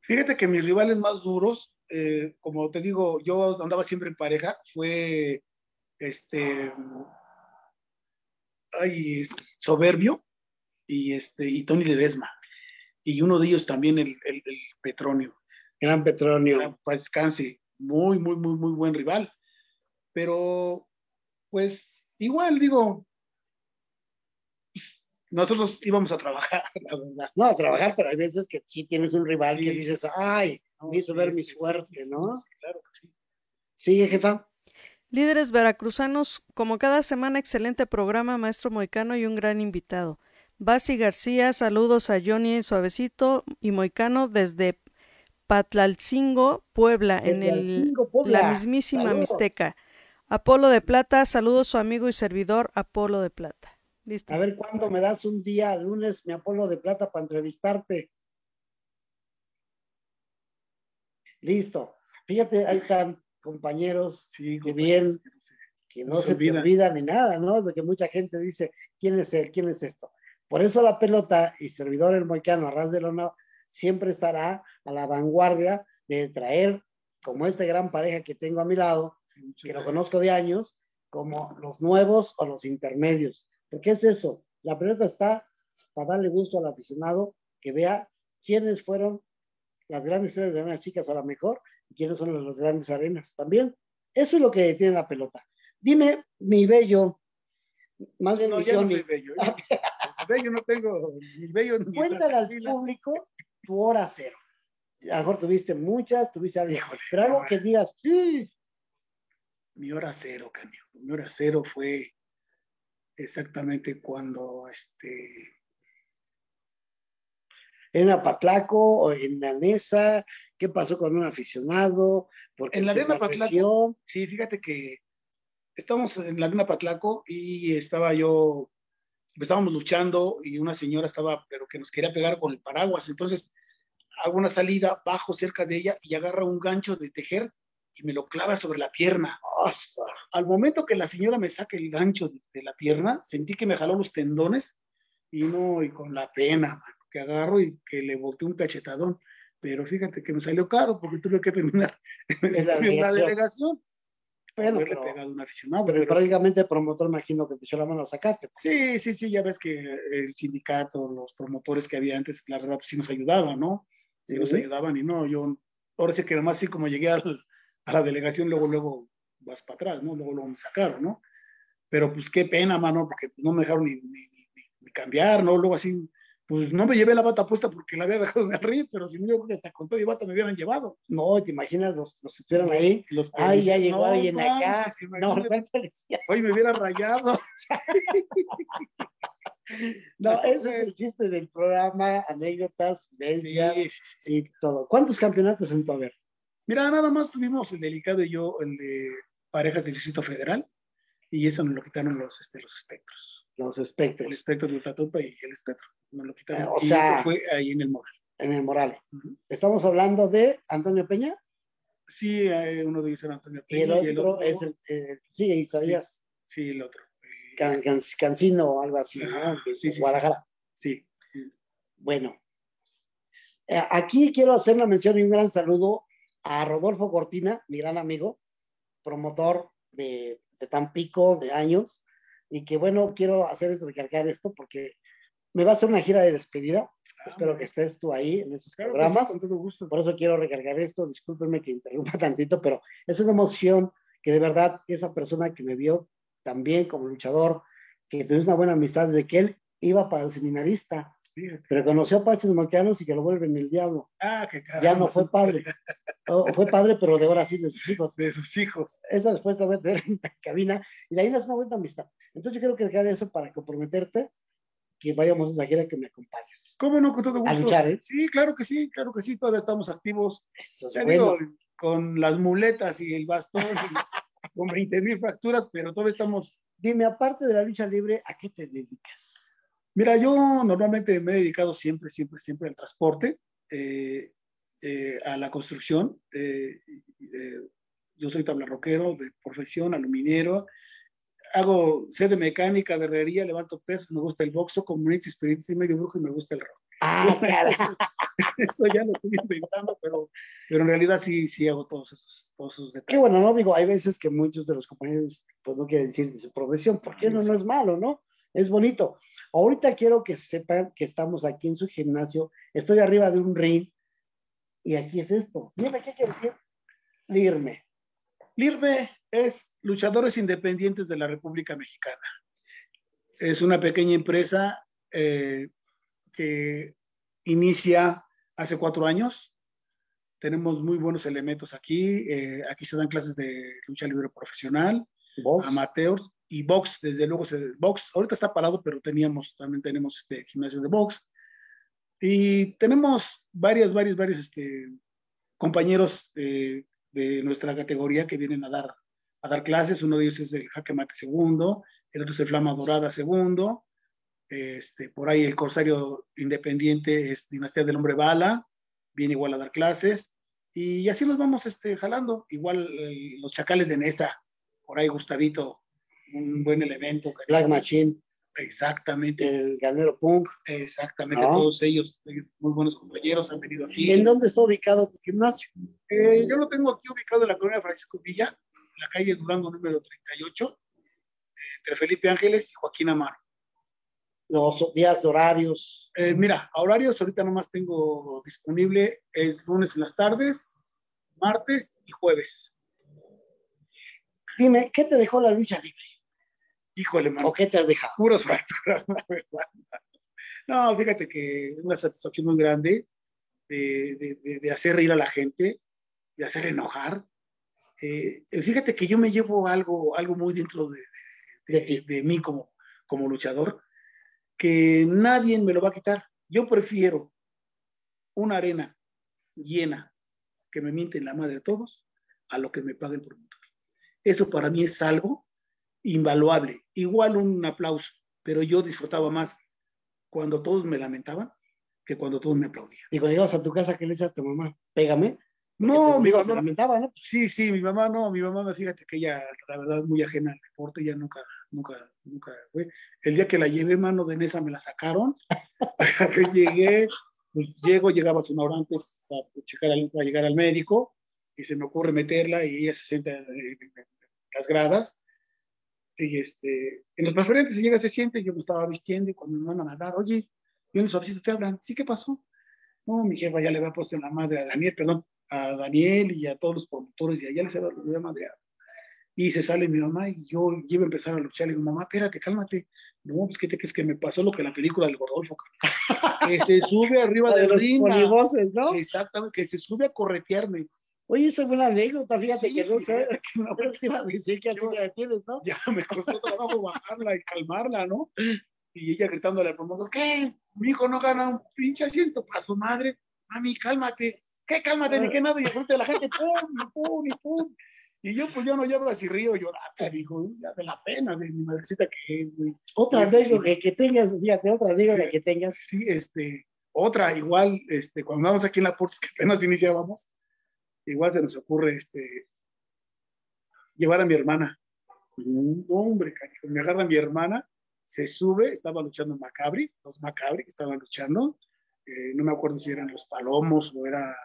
Fíjate que mis rivales más duros, eh, como te digo, yo andaba siempre en pareja, fue este, ay, este, Soberbio y, este, y Tony Ledesma. Y uno de ellos también, el, el, el Petronio. Gran Petronio. Pues descanse, muy, muy, muy, muy buen rival. Pero, pues, igual digo, pues, nosotros íbamos a trabajar, la verdad. No, a trabajar, pero hay veces que sí tienes un rival Sí, que dices, ay, me hizo ver mi suerte, ¿no? sí, claro que sí. Sigue, jefa. Líderes veracruzanos, como cada semana, excelente programa, maestro Moicano y un gran invitado. Basi García, saludos a Johnny Suavecito y Moicano desde Patlalcingo, Puebla, en el, Puebla. la mismísima Saludos. Mixteca. Apolo de Plata, saludos su amigo y servidor Apolo de Plata. Listo. A ver cuándo me das un día, lunes, mi Apolo de Plata para entrevistarte. Listo. Fíjate, ahí están compañeros Sí, compañeros, bien. que no sé. que No no se se te olvida. olvida ni nada, ¿no? De que mucha gente dice, ¿quién es él? ¿Quién es esto? Por eso la pelota y servidor el moicano Arras de Lona siempre estará a la vanguardia de traer, como esta gran pareja que tengo a mi lado, Sí, que lo gracias. conozco de años, como los nuevos o los intermedios. Porque es eso, la pelota está para darle gusto al aficionado que vea quiénes fueron las grandes estrellas de arenas chicas a lo mejor y quiénes son las grandes arenas también. Eso es lo que tiene la pelota. Dime, mi bello, más bien No, ya no soy bello. ¿eh? bello no tengo, ni bello ni cuéntale al público tu hora cero. A lo mejor tuviste muchas, tuviste algo, pero algo que digas, "Sí, Mi hora cero, canijo. Mi hora cero fue exactamente cuando este en Apatlaco o en la Nesa, qué pasó con un aficionado, porque En la Arena Patlaco. Sí, fíjate que estábamos en la Luna Patlaco y estaba yo, estábamos luchando y una señora estaba, pero que nos quería pegar con el paraguas. Entonces hago una salida, bajo cerca de ella y agarra un gancho de tejer y me lo clava sobre la pierna. Al momento que la señora me saca el gancho de, de la pierna, sentí que me jaló los tendones y no, y con la pena, mano, que agarro y que le boté un cachetadón. Pero fíjate que me salió caro porque tuve que terminar En la delegación. Bueno, pero, pegado un aficionado. pero pero prácticamente el promotor imagino que te echó la mano a sacarte. sí, sí, sí, ya ves que el sindicato, los promotores que había antes, la verdad, pues, sí nos ayudaban, ¿no? Sí nos Ujú. ayudaban y no, yo, ahora sí que además así como llegué al- a la delegación, luego, luego vas para atrás, ¿no? Luego, luego me sacaron, ¿no? Pero pues qué pena, mano, porque no me dejaron ni, ni- ni- ni cambiar, ¿no? Luego así, pues no me llevé la bata puesta porque la había dejado en el río, pero si no, yo creo que hasta con todo y bata me hubieran llevado. No, te imaginas, los, los estuvieron ahí. Los Ay, ya llegó no alguien acá. manches, No. Hoy me hubiera rayado. No, ese es el chiste del programa, anécdotas, vivencias Sí, sí, sí. y todo. ¿Cuántos campeonatos en tu haber? Mira, nada más tuvimos el delicado y yo, el de parejas del Distrito Federal, y eso nos lo quitaron los, este, los espectros. Los El espectros espectro de Utatupa y el espectro. Nos lo quitaron. Eh, o y sea- eso fue ahí en el Moral. en el Moral. Estamos hablando de Antonio Peña Sí, eh, uno de ellos era Antonio y el Peña, otro es el, eh, sí, Isaías Sí, el otro. Can- Can- Cancino o algo así, Ajá, ¿no? Sí, sí, sí. Guadalajara. Sí. Bueno, eh, aquí quiero hacer una mención y un gran saludo a Rodolfo Cortina, mi gran amigo, promotor de, de Tampico de años, y que bueno, quiero hacer es recalcar esto porque me va a hacer una gira de despedida. Ah, Espero que estés tú ahí en esos Claro programas. sí, con todo gusto. Por eso quiero recargar esto. Discúlpenme que interrumpa tantito, pero es una emoción que de verdad esa persona que me vio también como luchador, que tenía una buena amistad desde que él iba para el seminarista, Fíjate. pero conoció a Paches Moquianos y que lo vuelven el diablo. Ah, qué carajo. Ya no fue padre. O fue padre, pero de ahora sí de sus hijos. De sus hijos. Esa después de ver en la cabina y de ahí nace una buena amistad. Entonces yo quiero cargar eso para comprometerte que vayamos a esa gira que me acompañes. ¿Cómo no? Con todo gusto. A luchar, ¿eh? Sí, claro que sí, claro que sí. Todavía estamos activos. Eso es bueno. digo, con las muletas y el bastón, y con 20 mil fracturas, pero todavía estamos. Dime, aparte de la lucha libre, ¿a qué te dedicas? Mira, yo normalmente me he dedicado siempre, siempre, siempre al transporte, eh, eh, a la construcción. eh, eh, yo soy tablarroquero de profesión, aluminero. Hago sede mecánica de herrería, levanto pesos, me gusta el boxo, comunity spirit y medio brujo y me gusta el rock. Ah, caray. Eso ya lo estoy inventando, pero, pero en realidad sí, sí hago todos esos, todos esos Qué detalles. bueno, ¿no? Digo, hay veces que muchos de los compañeros, pues no quieren decir de su profesión, porque no, no es malo, ¿no? Es bonito. Ahorita quiero que sepan que estamos aquí en su gimnasio, estoy arriba de un ring, y aquí es esto. Dime, ¿qué quiere decir? Lirme. LIRME es Luchadores Independientes de la República Mexicana. Es una pequeña empresa eh, que inicia hace cuatro años. Tenemos muy buenos elementos aquí. Eh, aquí se dan clases de lucha libre profesional, Box. amateurs y box, desde luego, se, box, ahorita está parado, pero teníamos, también tenemos este gimnasio de box. Y tenemos varias, varias, varios este, compañeros eh, de nuestra categoría que vienen a dar, a dar clases. Uno de ellos es el Jaque Mate segundo, el otro es el Flama Dorada segundo. Este, por ahí el Corsario Independiente es Dinastía del Hombre Bala, viene igual a dar clases. Y así nos vamos este, jalando. Igual eh, los Chacales de Nesa, por ahí Gustavito, un buen elemento. Black Machine, Exactamente, el Ganero Punk. exactamente. Todos ellos, eh, muy buenos compañeros, han venido aquí. ¿Y en dónde está ubicado tu gimnasio? Eh, yo lo tengo aquí ubicado en la colonia Francisco Villa, en la calle Durango número 38, eh, entre Felipe Ángeles y Joaquín Amaro. Los días de horarios. Eh, mira, a horarios ahorita nomás tengo disponible, es lunes en las tardes, martes y jueves. Dime, ¿qué te dejó la lucha libre? Híjole, mano. ¿O qué te has dejado? puras fracturas, la verdad. No, fíjate que es una satisfacción muy grande de, de- de- de hacer reír a la gente, de hacer enojar. Eh, fíjate que yo me llevo algo, algo muy dentro de, mí como, como luchador, que nadie me lo va a quitar. Yo prefiero una arena llena que me mienten la madre de todos a lo que me pague el promotor. Eso para mí es algo invaluable. Igual un aplauso, pero yo disfrutaba más cuando todos me lamentaban que cuando todos me aplaudían. Y cuando llegas a tu casa, ¿qué le dices a tu mamá? Pégame. No, mi mamá, lamentaba, ¿no? sí, sí, mi mamá no, mi mamá, fíjate que ella, la verdad, muy ajena al deporte, ella nunca, nunca, nunca fue. El día que la llevé, mano de Nesa, me la sacaron. que llegué, pues llego, llegaba una hora antes a, checar al- llegar al médico y se me ocurre meterla y ella se sienta en, en- en las gradas. Y este, en los preferentes, ella se siente, yo me estaba vistiendo y cuando me mandan a hablar, oye, yo en el suavecito te hablan, ¿sí qué pasó? No, mi jefa ya le había puesto en la madre a Daniel, perdón, a Daniel y a todos los promotores y allá les había, les había madreado. Y se sale mi mamá y yo, yo iba a empezar a luchar. Le digo, mamá, espérate, cálmate. No, pues, ¿qué te crees que me pasó lo que en la película del Gordolfo? cabrón? que se sube arriba de del los ring. ¿no? Exactamente, que se sube a corretearme. Oye, esa es una anécdota, fíjate Sí, que no sí, que no, creo que te iba a decir que la tienes, ¿no? ya me costó trabajo bajarla y calmarla, ¿no? Y ella gritándole al promotor, ¿qué? Mi hijo no gana un pinche asiento para su madre. Mami, cálmate. ¿Qué cálmate? Ni que nada. Y de frente de la gente, pum, pum, y pum. Y yo, pues, yo no llevo así río llorando, dijo, ya de la pena de mi madrecita que es, güey. Otra Sí, anécdota que, que tengas, fíjate, otra anécdota Sí. que tengas. Sí, este, otra, igual, este, cuando andamos aquí en la puerta, que apenas iniciábamos, igual se nos ocurre, este, llevar a mi hermana. No, hombre, canijo, me agarra mi hermana, se sube, estaba luchando Macabri, los Macabri que estaban luchando, eh, no me acuerdo si eran los Palomos o, era,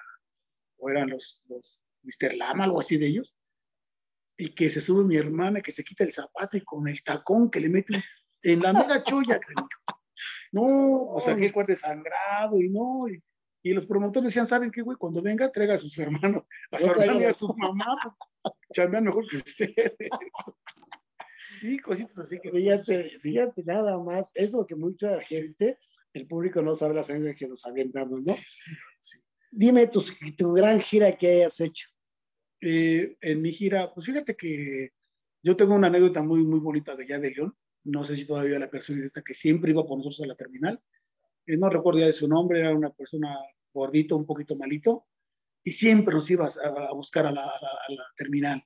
o eran los, los Mr. Lama, algo así de ellos, y que se sube mi hermana, que se quita el zapato y con el tacón que le mete en la mera cholla, canijo. No, o sea, qué cuate sangrado y no, y, y los promotores decían, ¿saben qué, güey? Cuando venga, traiga a sus hermanos, a su hermana y a su mamá, chambean mejor que ustedes. Sí, cositas así que Fíjate, fíjate nada más, es lo que mucha gente, el público no sabe las anécdotas que nos avientamos, ¿no? Sí. Dime tu, tu gran gira que hayas hecho. Eh, en mi gira, pues fíjate que yo tengo una anécdota muy, muy bonita de allá de León. No sé si todavía la persona es esta que siempre iba con nosotros a la terminal. Eh, no recuerdo ya de su nombre, era una persona gordito, un poquito malito, y siempre nos iba a, buscar a la terminal.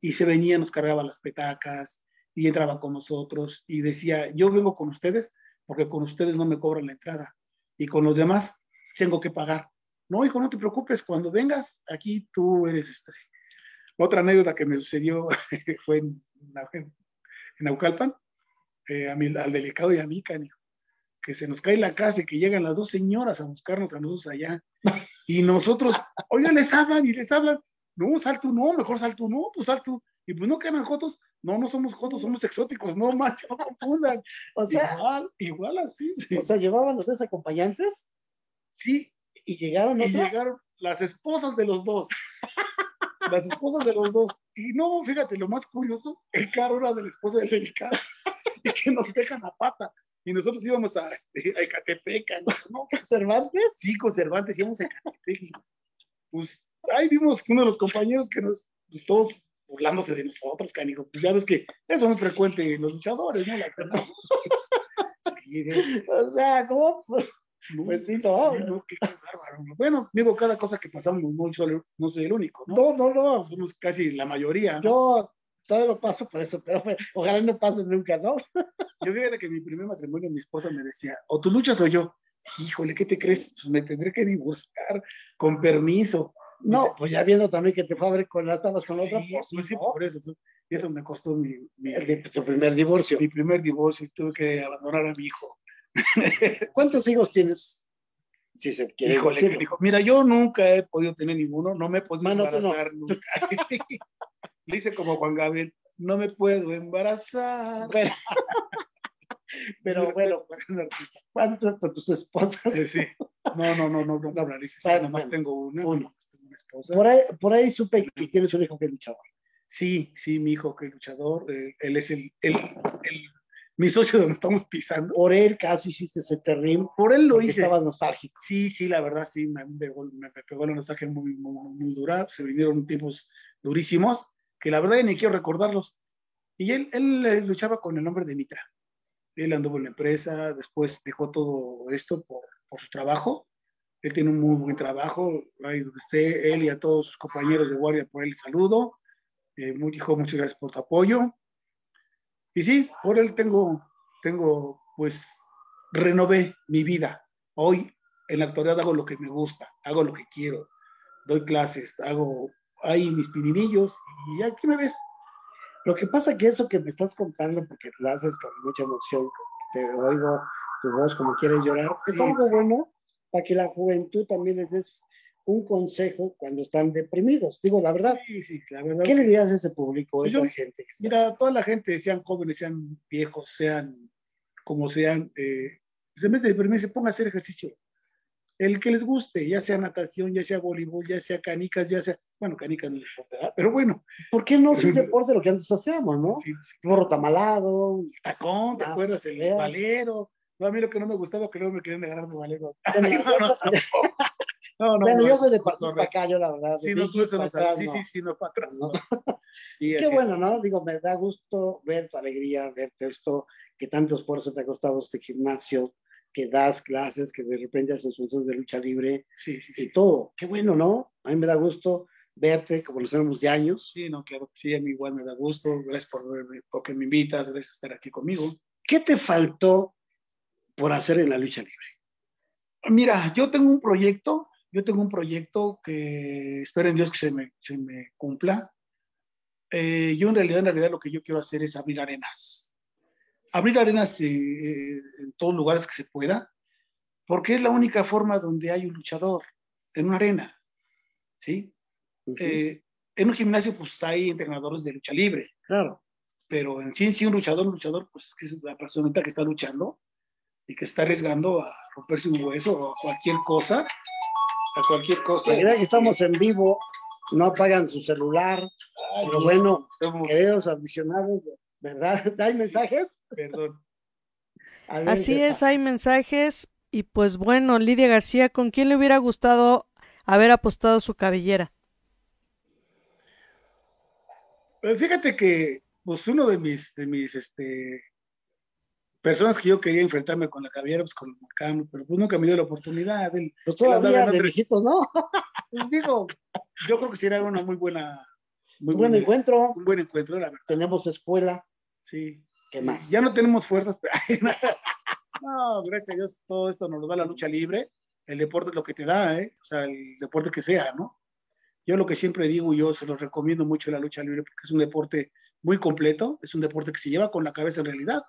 Y se venía, nos cargaba las petacas, y entraba con nosotros, y decía, yo vengo con ustedes porque con ustedes no me cobran la entrada, y con los demás tengo que pagar. No, hijo, no te preocupes, cuando vengas, aquí tú eres este. Otra anécdota que me sucedió fue en, en, en Aucalpan, eh, a mi, al delicado y a mí, canijo, que se nos cae la casa y que llegan las dos señoras a buscarnos a nosotros allá. Y nosotros, oigan, les hablan y les hablan. No, sal tú, no, mejor sal tú, no, pues sal tú. Y pues no quedan jotos. No, no somos jotos, somos exóticos, no, macho, no confundan. O sea, igual, igual así, sí. o sea, llevaban los tres acompañantes Sí, y llegaron y otras. llegaron las esposas de los dos. las esposas de los dos. Y no, fíjate, lo más curioso, el carro era de la esposa del delicado y que nos dejan a pata. Y nosotros íbamos a, este, a Ecatepec, ¿no? ¿Cervantes? Sí, con Cervantes íbamos a Ecatepec. y, Pues ahí vimos que uno de los compañeros que nos, pues, todos burlándose de nosotros, canijo. Pues ya ves que eso no es frecuente en los luchadores, ¿no? La verdad. Sí, ¿eh? O sea, ¿cómo? No, Pues sí, no. qué bárbaro. Bueno, digo, cada cosa que pasamos, no soy, no soy el único, ¿no? No, no, no. Somos casi la mayoría. ¿no? Yo todavía lo paso por eso, pero bueno, ojalá no pase nunca, ¿no? Yo fíjate que en mi primer matrimonio mi esposa me decía, o tú luchas o yo. Híjole, ¿qué te crees? Pues me tendré que divorciar con permiso. No, pues ya viendo también que te fue a ver con la estabas con la otra, Sí, pues, pues sí, ¿no? por eso. Y eso me costó mi, mi, El de- tu primer divorcio. mi primer divorcio y tuve que abandonar a mi hijo. ¿Cuántos hijos tienes? Si se quiere Híjole, que dijo, mira, yo nunca he podido tener ninguno, no me he podido Mano, no. nunca. Le hice como Juan Gabriel, no me puedo embarazar. Pero Yo bueno. ¿cuántos con tus esposas? Eh, Sí. No, no, no, no, no, no, sí, Bueno, nomás bueno, tengo una, uno. nomás tengo una esposa. Por ahí, por ahí supe que tienes un hijo que luchaba. Sí, sí, mi hijo que es luchador, eh, él es el, el, el- mi socio donde estamos pisando. Por él casi hiciste ese terrín. Por él lo hice. Estabas nostálgico. Sí, sí, la verdad, sí, me pegó, me pegó la nostalgia muy, muy, muy dura. Se vinieron tiempos durísimos que la verdad ni quiero recordarlos. Y él, él luchaba con el nombre de Mitra. Él anduvo en la empresa, después dejó todo esto por, por su trabajo. Él tiene un muy buen trabajo, ahí donde esté, él y a todos sus compañeros de guardia, por él saludo. Eh, muy, hijo, muchas gracias por tu apoyo. Y sí, por él tengo, tengo, pues, renové mi vida. Hoy, en la actualidad, hago lo que me gusta, hago lo que quiero, doy clases, hago ahí mis pininillos y aquí me ves. Lo que pasa que eso que me estás contando, porque lo haces con mucha emoción, te oigo tu voz como quieres llorar, es Sí, algo sí. bueno para que la juventud también les des un consejo cuando están deprimidos. Digo, la verdad, Sí, sí, la verdad. ¿qué le dirías a ese público, a Pues esa yo- gente? Que Mira, toda la gente, sean jóvenes, sean viejos, sean como sean, eh, pues en vez de deprimirse, ponga a hacer ejercicio. El que les guste, ya sea natación, ya sea voleibol, ya sea canicas, ya sea, bueno, canicas no les importa, ¿verdad? pero bueno, ¿Por qué no es deporte lo que antes hacíamos, no? sí, sí. Burro tamalado. tacón, ¿te Ah, acuerdas? El veas. valero. No, a mí lo que no me gustaba que luego me querían agarrar de valero. No, no, bueno, no, yo es soy de partir para acá, yo la verdad. Sí, no, tú eso no sabes. Sí, sí, sí, no, para atrás. Sí, Qué es. bueno, ¿no? Digo, me da gusto ver tu alegría, verte esto, que tanto esfuerzo te ha costado este gimnasio, que das clases, que de repente haces funciones de lucha libre Sí, sí, y sí. todo. Qué bueno, ¿no? A mí me da gusto verte, como lo sabemos de años. Sí, no, claro que sí, a mí igual me da gusto. Gracias por, verme, porque me invitas, gracias por estar aquí conmigo. ¿Qué te faltó por hacer en la lucha libre? Mira, yo tengo un proyecto, yo tengo un proyecto que espero en Dios que se me, se me cumpla. Eh, yo en realidad, en realidad lo que yo quiero hacer es abrir arenas. Abrir arenas eh, en todos lugares que se pueda, porque es la única forma donde hay un luchador, en una arena, ¿sí? Ujú, Eh, en un gimnasio pues hay entrenadores de lucha libre, claro. pero en sí en sí un luchador, un luchador pues que es la personita que está luchando y que está arriesgando a romperse un hueso o a cualquier cosa, a cualquier cosa. Que estamos en vivo, no apagan su celular, Ay, pero bueno, estamos- queridos aficionados, ¿verdad? ¿Hay mensajes? perdón. Ver, Así ¿qué es, hay mensajes. Y pues bueno, Lidia García, ¿con quién le hubiera gustado haber apostado su cabellera? Eh, Fíjate que pues uno de mis, de mis este, personas que yo quería enfrentarme con la cabellera, pues con el Marcano, pero pues nunca me dio la oportunidad. Él- Pues él andaba todavía en de viejitos, ¿no? pues digo, yo creo que sería una muy buena, muy Buen buena- encuentro, un buen encuentro, la verdad. tenemos escuela, Sí. ¿qué más? Ya no tenemos fuerzas, pero no, gracias a Dios, todo esto nos lo da la lucha libre. El deporte es lo que te da, ¿eh? O sea, el deporte que sea, ¿no? Yo lo que siempre digo, yo se los recomiendo mucho la lucha libre porque es un deporte muy completo, es un deporte que se lleva con la cabeza en realidad.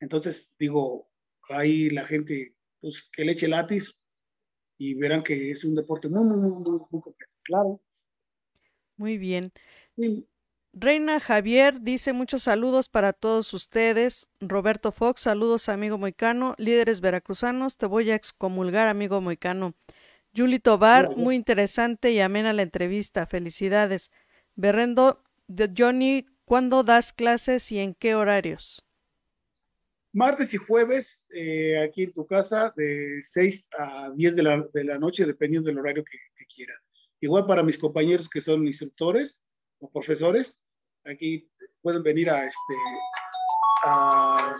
Entonces, digo, ahí la gente, pues que le eche lápiz y verán que es un deporte muy, muy, muy, muy, muy completo. Claro. Muy bien. Sí, Reina Javier dice muchos saludos para todos ustedes. Roberto Fox, saludos amigo moicano. Líderes veracruzanos, te voy a excomulgar amigo moicano. Julie Tobar, Gracias. muy interesante y amena la entrevista. Felicidades. Berrendo de Johnny, ¿cuándo das clases y en qué horarios? martes y jueves eh, aquí en tu casa de 6 a 10 de la, de la noche, dependiendo del horario que, que quieran. Igual para mis compañeros que son instructores o profesores, aquí pueden venir a este a,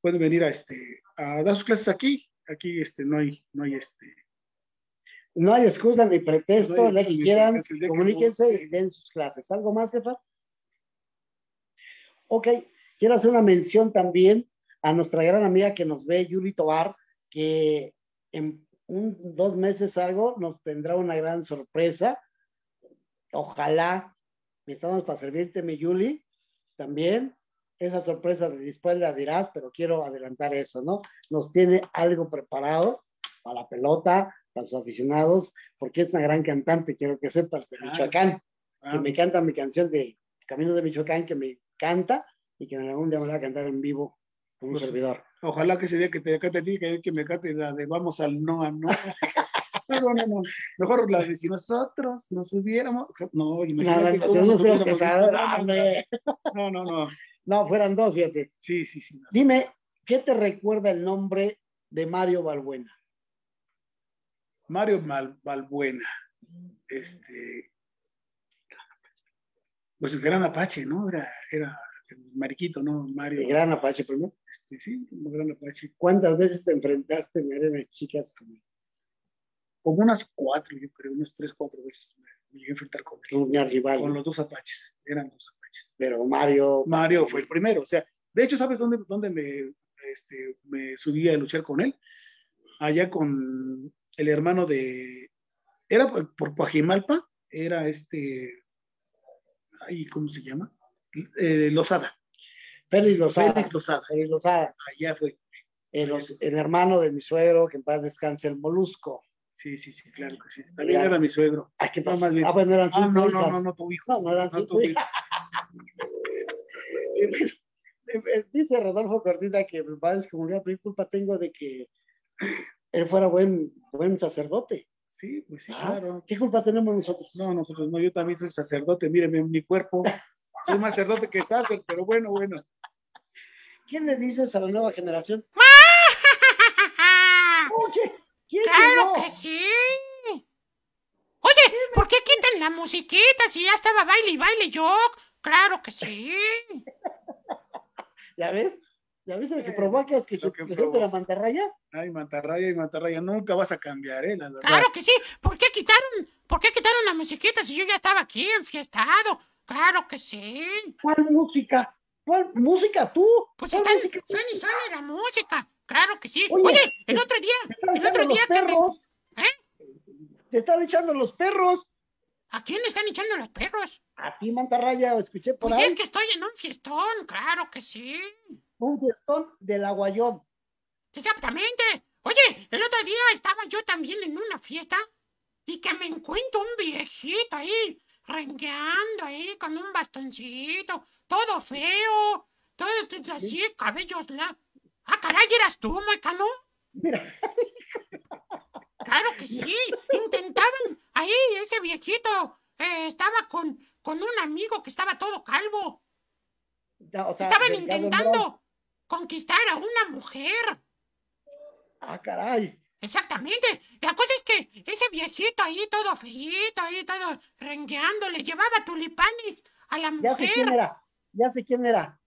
pueden venir a este a dar sus clases aquí. Aquí este no hay no hay este No hay excusa ni pretexto, No hay que quieran, que comuníquense y den sus clases. ¿Algo más, jefa? Ok, quiero hacer una mención también a nuestra gran amiga que nos ve, Yuli Tobar, que en un, dos meses algo nos tendrá una gran sorpresa. Ojalá, estamos para servirte, mi Yuli, también. Esa sorpresa después la dirás, pero quiero adelantar eso, ¿no? Nos tiene algo preparado para la pelota, para sus aficionados, porque es una gran cantante, quiero que sepas, de Michoacán, ah, que me canta mi canción de Camino de Michoacán, que me canta y que algún día me va a cantar en vivo con un Pues, servidor. Ojalá que ese día que te cante a ti, que, que me cante la de vamos al no a no. No, no, no. Mejor la si nosotros nos hubiéramos. No, imagínate no, no, nos no, no. No, no, fueran dos, fíjate. Sí, sí, sí. no. Dime, ¿qué te recuerda el nombre de Mario Balbuena? Mario Mal- Balbuena. Este. Pues el gran Apache, ¿no? Era, era el mariquito, ¿no? Mario. El gran Apache primero. Este, sí, el gran Apache. ¿Cuántas veces te enfrentaste en arenas chicas con Como unas cuatro, yo creo, unas tres, cuatro veces me, me llegué a enfrentar con él. un rival? Con los dos Apaches. Eran dos Apaches. Pero Mario. Mario fue el primero. O sea, de hecho, ¿sabes dónde, dónde me, este, me subí a luchar con él? Allá con el hermano de. Era por, por Coajimalpa, era este. Ay, ¿Cómo se llama? Eh, Lozada. Félix Lozada. Félix Lozada. Félix Lozada. Allá fue. El, el hermano de mi suegro, que en paz descanse, el molusco. Sí, sí, sí, claro que sí. También Ya. era mi suegro. Ah, ¿qué No, bien. Ah, bueno, eran Ah, cinco no, no, hijas. no, no tuvo hijos. No, no eran cinco. Dice Rodolfo Cortina que me va a pero ¿qué culpa tengo de que él fuera buen, buen sacerdote? Sí, pues sí, Ah, claro. ¿Qué culpa tenemos nosotros? No, nosotros no, yo también soy sacerdote, míreme mi cuerpo. Soy más sacerdote que sacer, pero bueno, bueno. ¿Quién le dices a la nueva generación? Oye, ¿quién ¡Claro llegó? que sí! Oye, ¿por qué quitan la musiquita si ya estaba baile y baile yo? ¡Claro que sí! ¿Ya ves? ¿Ya ves lo que provocas que Lo se que presente la mantarraya? Ay, mantarraya y mantarraya, nunca vas a cambiar, ¿eh? La verdad. ¡Claro que sí! ¿Por qué quitaron, por qué quitaron la musiquita si yo ya estaba aquí enfiestado? ¡Claro que sí! ¿Cuál música? ¿Cuál música tú? Pues ¿Cuál están, música? suena y suena la música. ¡Claro que sí! Oye, Oye, el otro día, el otro los día me- perros. ¿Eh? Te están echando los perros. ¿A quién le están echando los perros? A ti, mantarraya, escuché por Pues ahí. es que estoy en un fiestón, claro que sí. Un fiestón del aguayón. Exactamente. Oye, el otro día estaba yo también en una fiesta y que me encuentro un viejito ahí, rengueando ahí con un bastoncito, todo feo, todo, todo así, cabellos la... Ah, caray, ¿eras tú, Moicano? Mira, Claro que sí. Intentaban ahí, ese viejito eh, estaba con, con un amigo que estaba todo calvo. ya, o sea, Estaban intentando conquistar a una mujer. Ah, caray. Exactamente. La cosa es que ese viejito ahí todo feíto, ahí todo rengueando, le llevaba tulipanes a la Ya sé quién mujer. era. Ya sé quién era.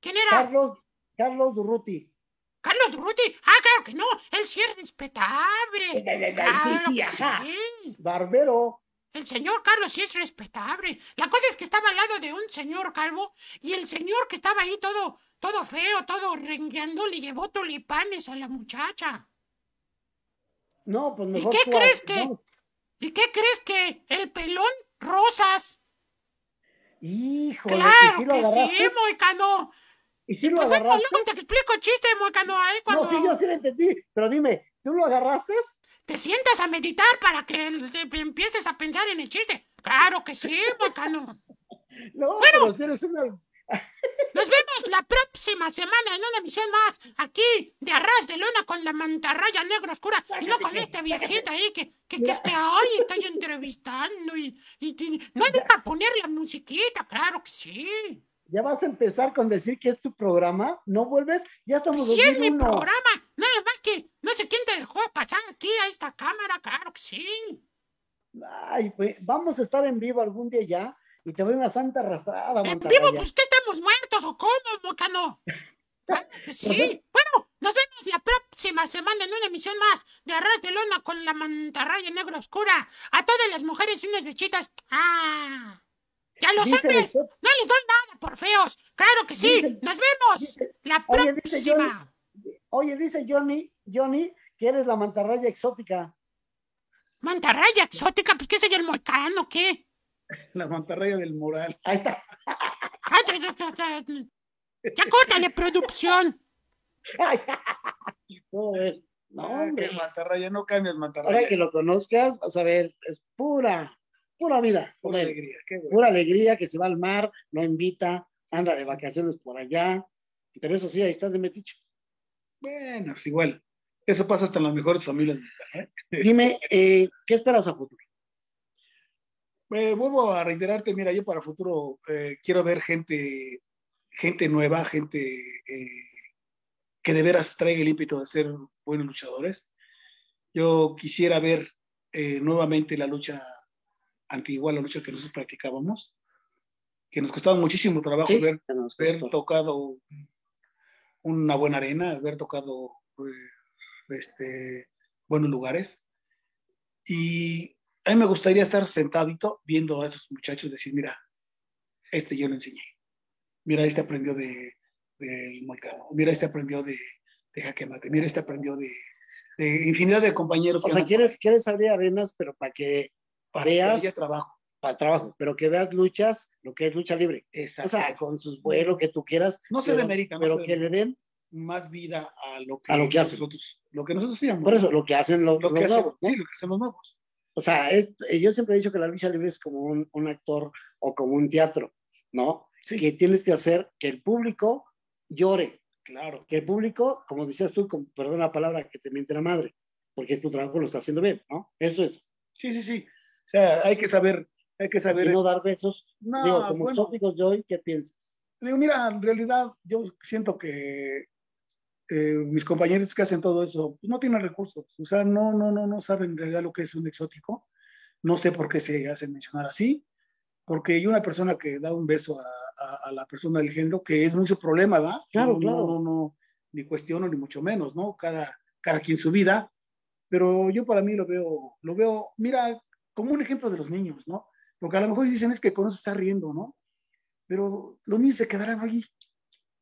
¿Quién era? Carlos, Carlos Durruti. Carlos Durruti. Ah, claro que no. Él sí es respetable. Claro sí, sí, que ajá. sí. Barbero. El señor Carlos sí es respetable. La cosa es que estaba al lado de un señor calvo y el señor que estaba ahí todo, todo feo, todo rengueando, le llevó tulipanes a la muchacha. No, pues ¿Y mejor qué tú crees que? no. ¿Y qué crees que el pelón rosas? Híjole, ¿y Claro si lo que sí? Moicano. ¿Y si lo Pues agarraste? luego te explico el chiste, Moicano, ahí cuando No, sí, yo sí lo entendí. Pero dime, ¿tú lo agarraste? te sientas a meditar para que empieces a pensar en el chiste. Claro que sí, Moicano. No, Bueno. pero si eres una... Nos vemos la próxima semana en una emisión más, aquí, de Arras de Lona con la mantarraya negra oscura, y no con este viejito ahí que, que, que es que, ay, estoy entrevistando y, y, y- no para poner la musiquita, claro que sí. Ya vas a empezar con decir que es tu programa, no vuelves, ya estamos Sí es mi 2001. programa. Nada más que no sé quién te dejó pasar aquí a esta cámara, claro que sí. Ay, pues vamos a estar en vivo algún día ya y te voy una santa arrastrada, En vivo, pues que estamos muertos o cómo, Mocano. Claro que sí. Bueno, nos vemos la próxima semana en una emisión más de Arras de Lona con la mantarraya negra oscura. A todas las mujeres unas bechitas. Ah. Y a los Dice hombres, no les doy nada por feos. Claro que sí. Dice- Nos vemos dice- la Oye, dice próxima. Oye, dice Johnny, Johnny, que eres la mantarraya exótica. Mantarraya exótica, pues qué soy el moicano, ¿qué? La mantarraya del moral. Ahí está. Ay, ya, ya, ya, ya. Ya córtale, producción. Ay, ¿Cómo ves? No, Ah, hombre. qué mantarraya, no cambias mantarraya. Ahora que lo conozcas, vas a ver, es pura, pura vida. Pura alegría. Qué bueno. pura alegría que se va al mar, no invita, anda de vacaciones por allá. Pero eso sí, ahí estás de metiche. Bueno, pues igual. Eso pasa hasta en las mejores familias. ¿eh? Dime, eh, ¿qué esperas a futuro? Eh, vuelvo a reiterarte, mira, yo para futuro eh, quiero ver gente, gente nueva, gente eh, que de veras traiga el ímpetu de ser buenos luchadores. Yo quisiera ver eh, nuevamente la lucha antigua, la lucha que nosotros practicábamos, que nos costaba muchísimo trabajo Sí, ver, haber tocado una buena arena, haber tocado eh, este, buenos lugares. Y a mí me gustaría estar sentadito viendo a esos muchachos decir, mira, este yo lo enseñé. Mira, este aprendió de, del moicano. Mira, este aprendió de, de jaque mate. Mira, este aprendió de, de infinidad de compañeros. O sea, quieres, quieres abrir arenas, pero para que veas haya trabajo. para trabajo, pero que veas luchas, lo que es lucha libre. O sea, con sus vuelos que tú quieras. No se pero, demerita, no Pero se que le den, más vida a lo que, A lo que hacen. nosotros, lo que nosotros hacíamos. por eso, lo que hacen los, lo que los hacen, nuevos, ¿no? sí, lo que hacen los nuevos. O sea, es- yo siempre he dicho que la lucha libre es como un, un actor o como un teatro, ¿no? Sí. Que tienes que hacer que el público llore, Claro. que el público, como decías tú, con, perdón la palabra, que te miente la madre, porque tu trabajo lo está haciendo bien, ¿no? Eso es. Sí, sí, sí. O sea, hay que saber, hay que saber. Y no dar besos. No, Digo, como bueno, exóticos de hoy, ¿qué piensas? digo, mira, en realidad yo siento que eh, mis compañeros que hacen todo eso pues, no tienen recursos. O sea, no, no, no, no saben en realidad lo que es un exótico. No sé por qué se hacen mencionar así. Porque hay una persona que da un beso a, a- a la persona del género, que es mucho problema, ¿verdad? Claro, no, claro. No, no, no, ni cuestiono, ni mucho menos, ¿no? Cada, cada quien su vida. Pero yo para mí lo veo, lo veo, mira, como un ejemplo de los niños, ¿no? Porque a lo mejor dicen es que con eso está riendo, ¿no? Pero los niños se quedarán allí.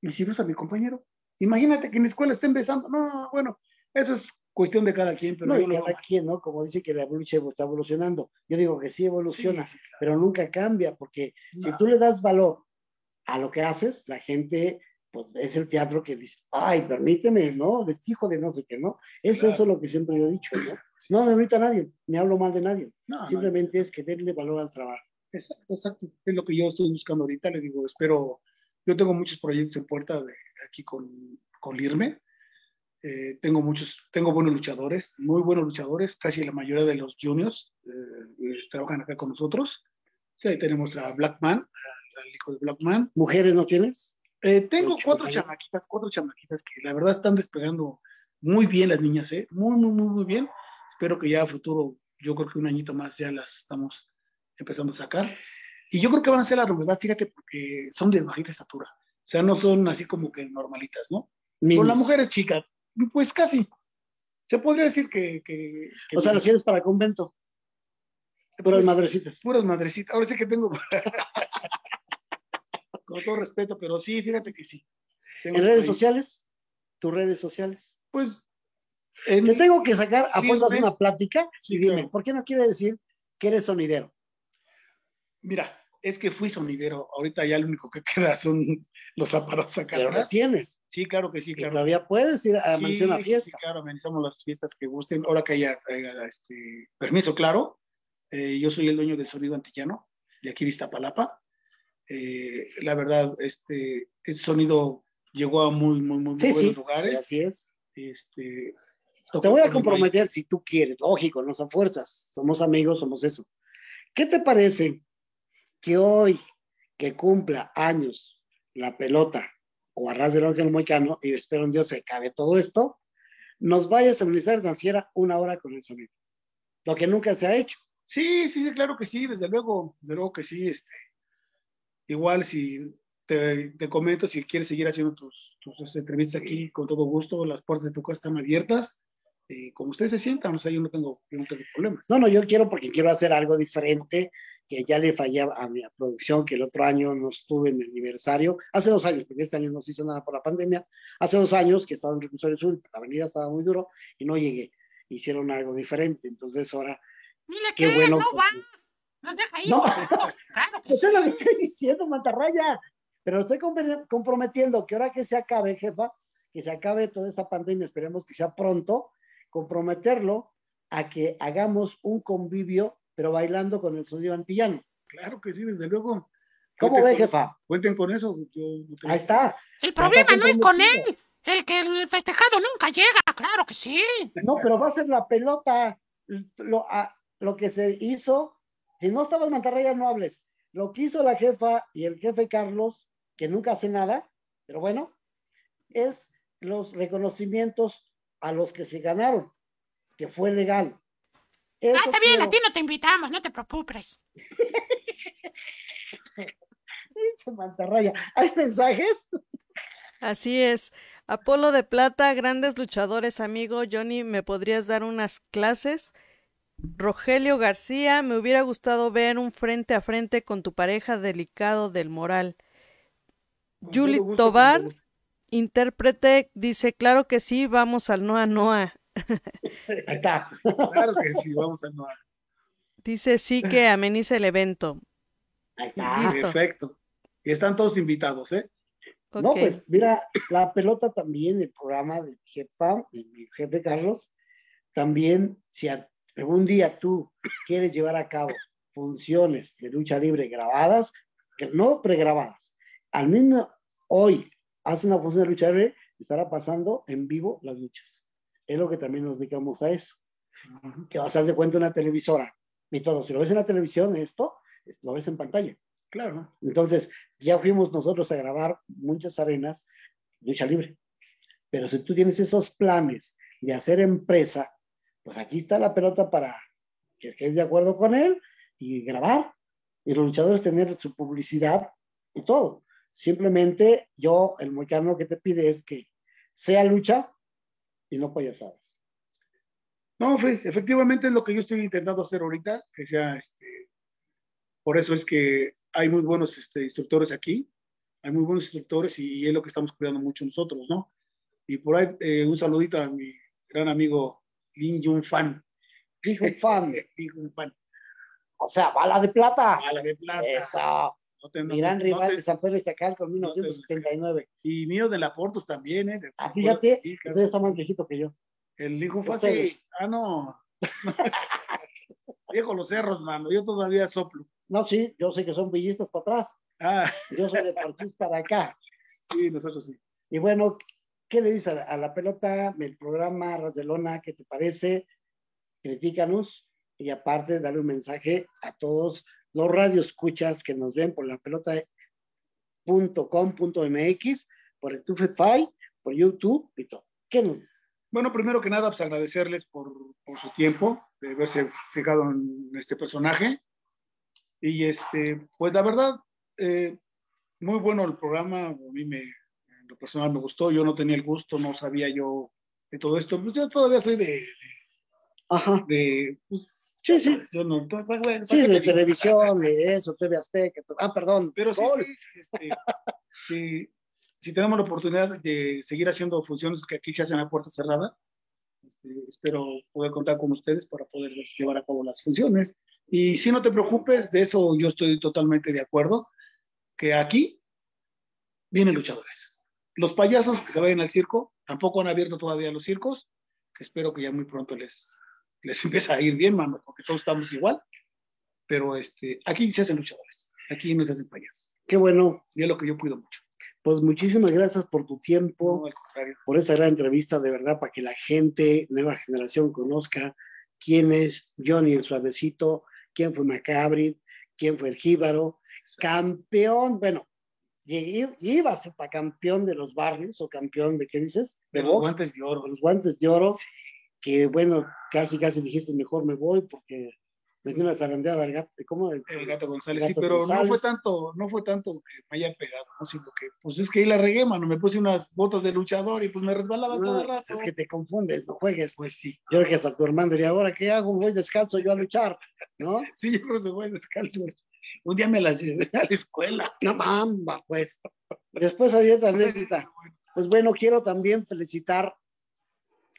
Y si ves a mi compañero, imagínate que en la escuela estén besando. No, bueno, eso es cuestión de cada quien, pero No, y lo cada quien, ¿no? Como dice que la lucha está evolucionando. Yo digo que sí evoluciona, Sí, sí, claro. pero nunca cambia, porque si tú le das valor a lo que haces, la gente, pues es el teatro que dice, ay, permíteme, ¿no? Es hijo de no sé qué, ¿no? Es Claro. eso lo que siempre yo he dicho, ¿no? No me ahorita a nadie, ni hablo mal de nadie. No, no, Simplemente es que denle valor al trabajo. Exacto, exacto. Es lo que yo estoy buscando ahorita. Le digo, espero. Yo tengo muchos proyectos en puerta de aquí con, con Lirme. Eh, tengo muchos, tengo buenos luchadores, muy buenos luchadores. Casi la mayoría de los juniors eh, eh, trabajan acá con nosotros. Sí, ahí tenemos a Blackman, al hijo de Blackman. ¿Mujeres no tienes? Eh, tengo cuatro chamaquitas, cuatro chamaquitas que la verdad están despegando muy bien las niñas, ¿eh? Muy, muy, muy, muy bien. Espero que ya a futuro, yo creo que un añito más ya las estamos empezando a sacar. Y yo creo que van a ser la novedad, fíjate, porque son de bajita estatura. O sea, no son así como que normalitas, ¿no? Con la mujer es chica, pues casi. Se podría decir que... que- que- O sea, los tienes para convento, puras pues, madrecitas. Puras madrecitas. Ahora sí que tengo... Con todo respeto, pero sí, fíjate que sí. Tengo ¿En redes ahí- sociales? ¿Tus redes sociales? Pues... en- Te tengo que sacar a fuerzas una plática Sí, y dime, claro. ¿por qué no quiere decir que eres sonidero? Mira, es que fui sonidero. Ahorita ya lo único que queda son los aparatos acá Pero lo atrás. tienes. Sí, claro que sí, Y claro. todavía puedes ir a Sí, mencionar una sí, fiesta. Sí, claro, amenizamos las fiestas que gusten. Ahora que haya, haya, este, permiso, claro. Eh, yo soy el dueño del sonido antillano de aquí de Iztapalapa. Eh, la verdad, este, ese sonido llegó a muy, muy, muy, Sí, buenos sí, sí, lugares. así es. Este, Te voy a comprometer si tú quieres. Lógico, no son fuerzas. Somos amigos, somos eso. ¿Qué te parece que hoy, que cumpla años la pelota o arras del orden moicano, y espero en Dios se acabe todo esto, nos vaya a tan siquiera una hora con el sonido. Lo que nunca se ha hecho. Sí, sí, sí, claro que sí, desde luego, desde luego que sí. Este, igual si te, te comento, si quieres seguir haciendo tus, tus este, entrevistas aquí, con todo gusto, las puertas de tu casa están abiertas. Y como ustedes se sientan, o sea, yo no tengo, yo no tengo problemas. No, no, yo quiero porque quiero hacer algo diferente, que ya le fallé a mi producción, que el otro año no estuve en el aniversario, hace dos años, porque este año no se hizo nada por la pandemia, hace dos años que estaba en Reclusorio Sur, la avenida estaba muy duro y no llegué, hicieron algo diferente, entonces ahora, Mira qué que bueno. no va. Nos deja ahí. No. Claro que eso sí. lo que estoy diciendo, Mantarraya, pero estoy comprometiendo que ahora que se acabe, jefa, que se acabe toda esta pandemia, esperemos que sea pronto, comprometerlo a que hagamos un convivio, pero bailando con el sonido antillano. Claro que sí, desde luego. ¿Cómo ve, jefa? Cuenten con eso. Yo no Ahí está. El problema no es con él. El que el festejado nunca llega. Claro que sí. No, pero va a ser la pelota. Lo, a- lo que se hizo, si no estabas Mantarraya, no hables. Lo que hizo la jefa y el jefe Carlos, que nunca hace nada, pero bueno, es los reconocimientos a los que se ganaron, que fue legal. Ah, está bien, a ti no te invitamos, no te preocupes. Mantarraya. ¿Hay mensajes? Así es. Apolo de Plata, grandes luchadores, amigo. Johnny, ¿me podrías dar unas clases? Rogelio García, me hubiera gustado ver un frente a frente con tu pareja delicado del moral. Con gusto, con Tobar, intérprete, dice, claro que sí, vamos al Noa Noa. Ahí está. Claro que sí, vamos a no. Dice sí que ameniza el evento. Ahí está. Listo. Perfecto. Y están todos invitados, ¿eh? No, pues mira, la pelota también, el programa de mi jefa, de mi jefe Carlos, también, si a- algún día tú quieres llevar a cabo funciones de lucha libre grabadas, que no pregrabadas, al mismo hoy hace una función de lucha libre, estará pasando en vivo las luchas. Es lo que también nos dedicamos a eso. Que vas a hacer de cuenta una televisora y todo. Si lo ves en la televisión, esto, es- lo ves en pantalla. Claro. Entonces, ya fuimos nosotros a grabar muchas arenas, lucha libre. Pero si tú tienes esos planes de hacer empresa, pues aquí está la pelota para que estés de acuerdo con él y grabar. Y los luchadores tener su publicidad y todo. Simplemente yo, el moicano que te pide es que sea lucha y no payasadas. No, Fe, efectivamente es lo que yo estoy intentando hacer ahorita, que sea, este, por eso es que hay muy buenos este, instructores aquí, hay muy buenos instructores y, y es lo que estamos cuidando mucho nosotros, ¿no? Y por ahí eh, un saludito a mi gran amigo Lin Jun Fan. Dijo fan, Lin Jun Fan. o sea, bala de plata. A la de plata. Esa. No te- no- Mi gran no rival te- de San Pedro de no te- 1979. y mío de la Portos también, ¿eh? Ah, fíjate, Sí, claro. más viejito que yo. El Lin Jun Ustedes. sí. Ah, no. Viejo los cerros, mano. Yo todavía soplo. No, sí, yo sé que son villistas para atrás. Ah, Yo soy de Parchís para acá. sí, nosotros sí. Y bueno, ¿qué le dices a la, a la pelota del programa Ras de Lona? ¿Qué te parece? Critícanos y aparte dale un mensaje a todos los radioescuchas que nos ven por la pelota.com.mx, por el Tufefy, por YouTube y todo. ¿Qué no? Bueno, primero que nada, pues agradecerles por, por su tiempo, de haberse fijado en este personaje. Y este, pues la verdad, eh, muy bueno el programa, a mí me, lo personal me gustó, yo no tenía el gusto, no sabía yo de todo esto, pues yo todavía soy de, Ajá. de pues, Sí, sí. yo no- ¿para- para- para Sí, de televisión, de eso, TV Azteca. Ah, perdón. Pero sí, sí, sí, este, sí, si tenemos la oportunidad de seguir haciendo funciones que aquí se hacen a puerta cerrada, este, espero poder contar con ustedes para poder llevar a cabo las funciones. Y si no te preocupes, de eso yo estoy totalmente de acuerdo, que aquí vienen luchadores. Los payasos que se vayan al circo, tampoco han abierto todavía los circos, que espero que ya muy pronto les, les empiece a ir bien, mano, porque todos estamos igual. Pero este, aquí se hacen luchadores, aquí no se hacen payasos. Qué bueno. Y es lo que yo cuido mucho. Pues muchísimas gracias por tu tiempo. No, al contrario. por esa gran entrevista, de verdad, para que la gente, nueva generación, conozca quién es Johnny el Suavecito, quién fue Macabrit, quién fue el Jíbaro, campeón, bueno, llegué, iba a ser para campeón de los barrios o campeón de, ¿qué dices? De los guantes de oro. Los guantes de oro, que bueno, casi, casi dijiste, mejor me voy porque me dio una zarandeada al gato, ¿cómo? El, gato González, Gato sí, pero González. no fue tanto, no fue tanto que me haya pegado, ¿no? Sino que, pues es que ahí la regué, mano, me puse unas botas de luchador y pues me resbalaba todo el No, rato. es que te confundes, no juegues. Pues sí, Yo creo que hasta tu hermano diría, ahora qué hago, voy descalzo yo a luchar, ¿no? sí, yo creo que fue descalzo. Un día me las llevé a la escuela. No mamba, pues. Después hay otra anécdota. Pues bueno, quiero también felicitar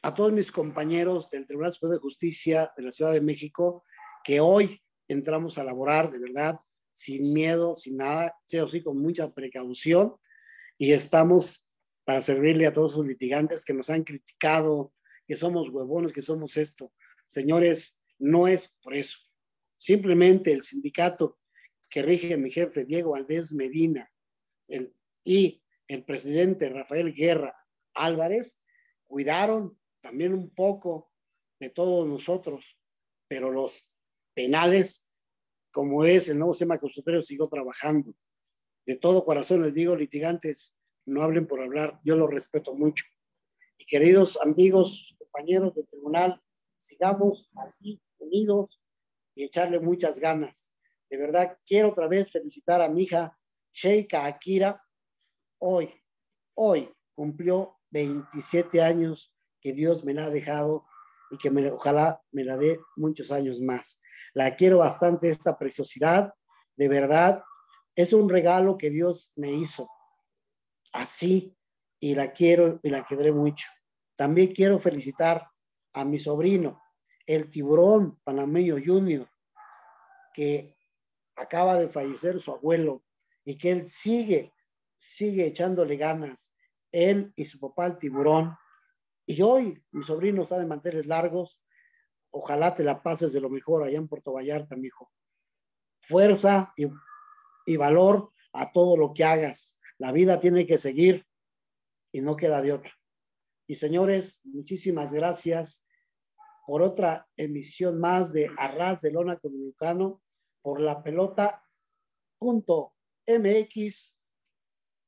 a todos mis compañeros del Tribunal Superior de Justicia de la Ciudad de México, que hoy entramos a laborar de verdad, sin miedo, sin nada, sí o sí, con mucha precaución, y estamos para servirle a todos los litigantes que nos han criticado, que somos huevones, que somos esto. Señores, no es por eso. Simplemente el sindicato que rige mi jefe Diego Valdés Medina el- y el presidente Rafael Guerra Álvarez cuidaron también un poco de todos nosotros, pero los penales, como es el nuevo sistema consultorio, sigo trabajando. De todo corazón les digo, litigantes, no hablen por hablar, yo los respeto mucho. Y queridos amigos, compañeros del tribunal, sigamos así, unidos y echarle muchas ganas. De verdad, quiero otra vez felicitar a mi hija Sheika Akira. Hoy, hoy cumplió 27 años que Dios me la ha dejado y que me- ojalá me la dé muchos años más. La quiero bastante, esta preciosidad. De verdad, es un regalo que Dios me hizo. Así, y la quiero y la querré mucho. También quiero felicitar a mi sobrino, el tiburón panameño junior, que acaba de fallecer su abuelo y que él sigue, sigue echándole ganas, él y su papá el tiburón. Y hoy mi sobrino está de manteles largos, ojalá te la pases de lo mejor allá en Puerto Vallarta, mi hijo. Fuerza y, y valor a todo lo que hagas. La vida tiene que seguir y no queda de otra. Y señores, muchísimas gracias por otra emisión más de Arras de Lona Dominicano por la pelota punto MX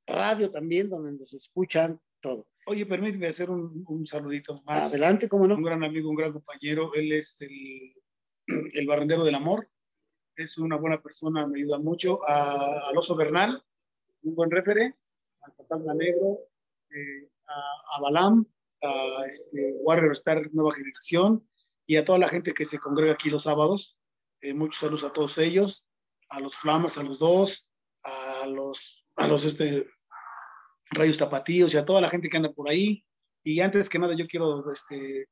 radio también donde nos escuchan todo. Oye, permíteme hacer un, un saludito más. Adelante, cómo no. Un gran amigo, un gran compañero. Él es el, el barrendero del amor. Es una buena persona, me ayuda mucho. A, al Oso Bernal, un buen refere. Al Fantasma Negro, eh, a, a Balam, a este, Warrior Star Nueva Generación y a toda la gente que se congrega aquí los sábados. Eh, muchos saludos a todos ellos, a los Flamas, a los dos, a los, a los este, Rayos Tapatíos y a toda la gente que anda por ahí. Y antes que nada, yo quiero, este,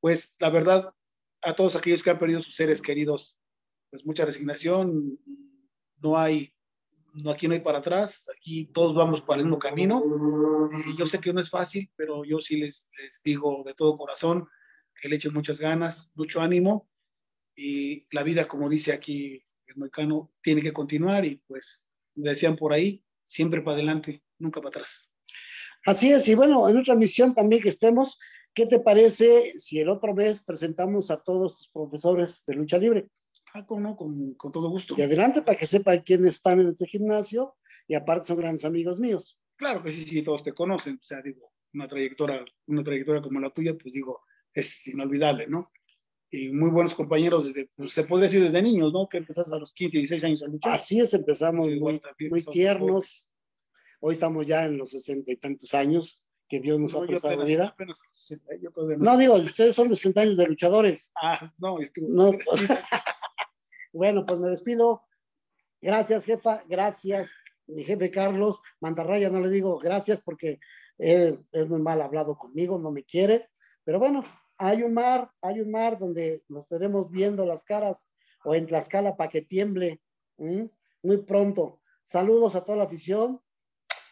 pues, la verdad, a todos aquellos que han perdido sus seres queridos, pues mucha resignación. No hay, no, aquí no hay para atrás, aquí todos vamos para el mismo camino. Y yo sé que no es fácil, pero yo sí les, les digo de todo corazón que le echen muchas ganas, mucho ánimo. Y la vida, como dice aquí el mexicano, tiene que continuar y pues, decían por ahí, siempre para adelante, nunca para atrás. Así es, y bueno, en otra misión también que estemos, ¿qué te parece si el otro vez presentamos a todos tus profesores de lucha libre? Ah, ¿cómo no? Con, con todo gusto. Y adelante para que sepan quiénes están en este gimnasio y aparte son grandes amigos míos. Claro que sí, sí, todos te conocen. O sea, digo, una trayectoria, una trayectoria como la tuya, pues digo, es inolvidable, ¿no? Y muy buenos compañeros desde, pues, se podría decir desde niños, ¿no? Que empezaste a los 15, 16 años a luchar. Así es, empezamos muy, muy sos- tiernos. Hoy estamos ya en los sesenta y tantos años que Dios nos No, ha prestado vida. apenas, yo no. No digo, ustedes son los 60 años de luchadores. Ah, no, es que- No. Bueno, pues me despido. Gracias, jefa. Gracias, mi jefe Carlos. Mantarraya, no le digo gracias porque él es muy mal hablado conmigo, no me quiere. Pero bueno, hay un mar, hay un mar donde nos estaremos viendo las caras o en Tlaxcala para que tiemble muy pronto. Saludos a toda la afición,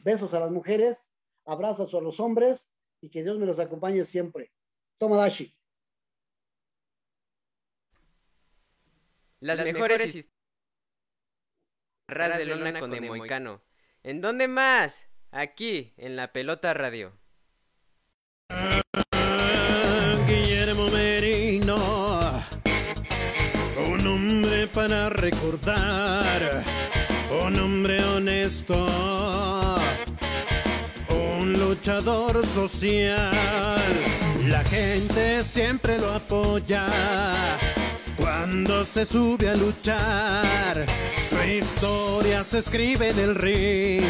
besos a las mujeres, abrazos a los hombres y que Dios me los acompañe siempre. Toma Dashi. Las, mejores historias. Ras de lona con. ¿En dónde más? Aquí, en la pelota radio. Un hombre para recordar, un hombre honesto, un luchador social. La gente siempre lo apoya cuando se sube a luchar. Su historia se escribe en el ring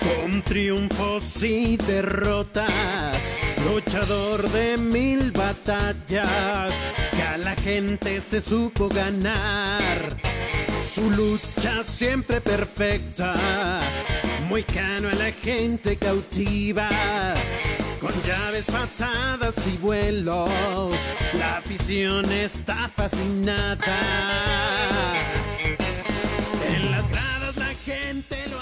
con triunfos y derrotas. Luchador de mil batallas, que a la gente se supo ganar. Su lucha siempre perfecta, muy cano a la gente cautiva. Con llaves, patadas y vuelos, la afición está fascinada. En las gradas la gente lo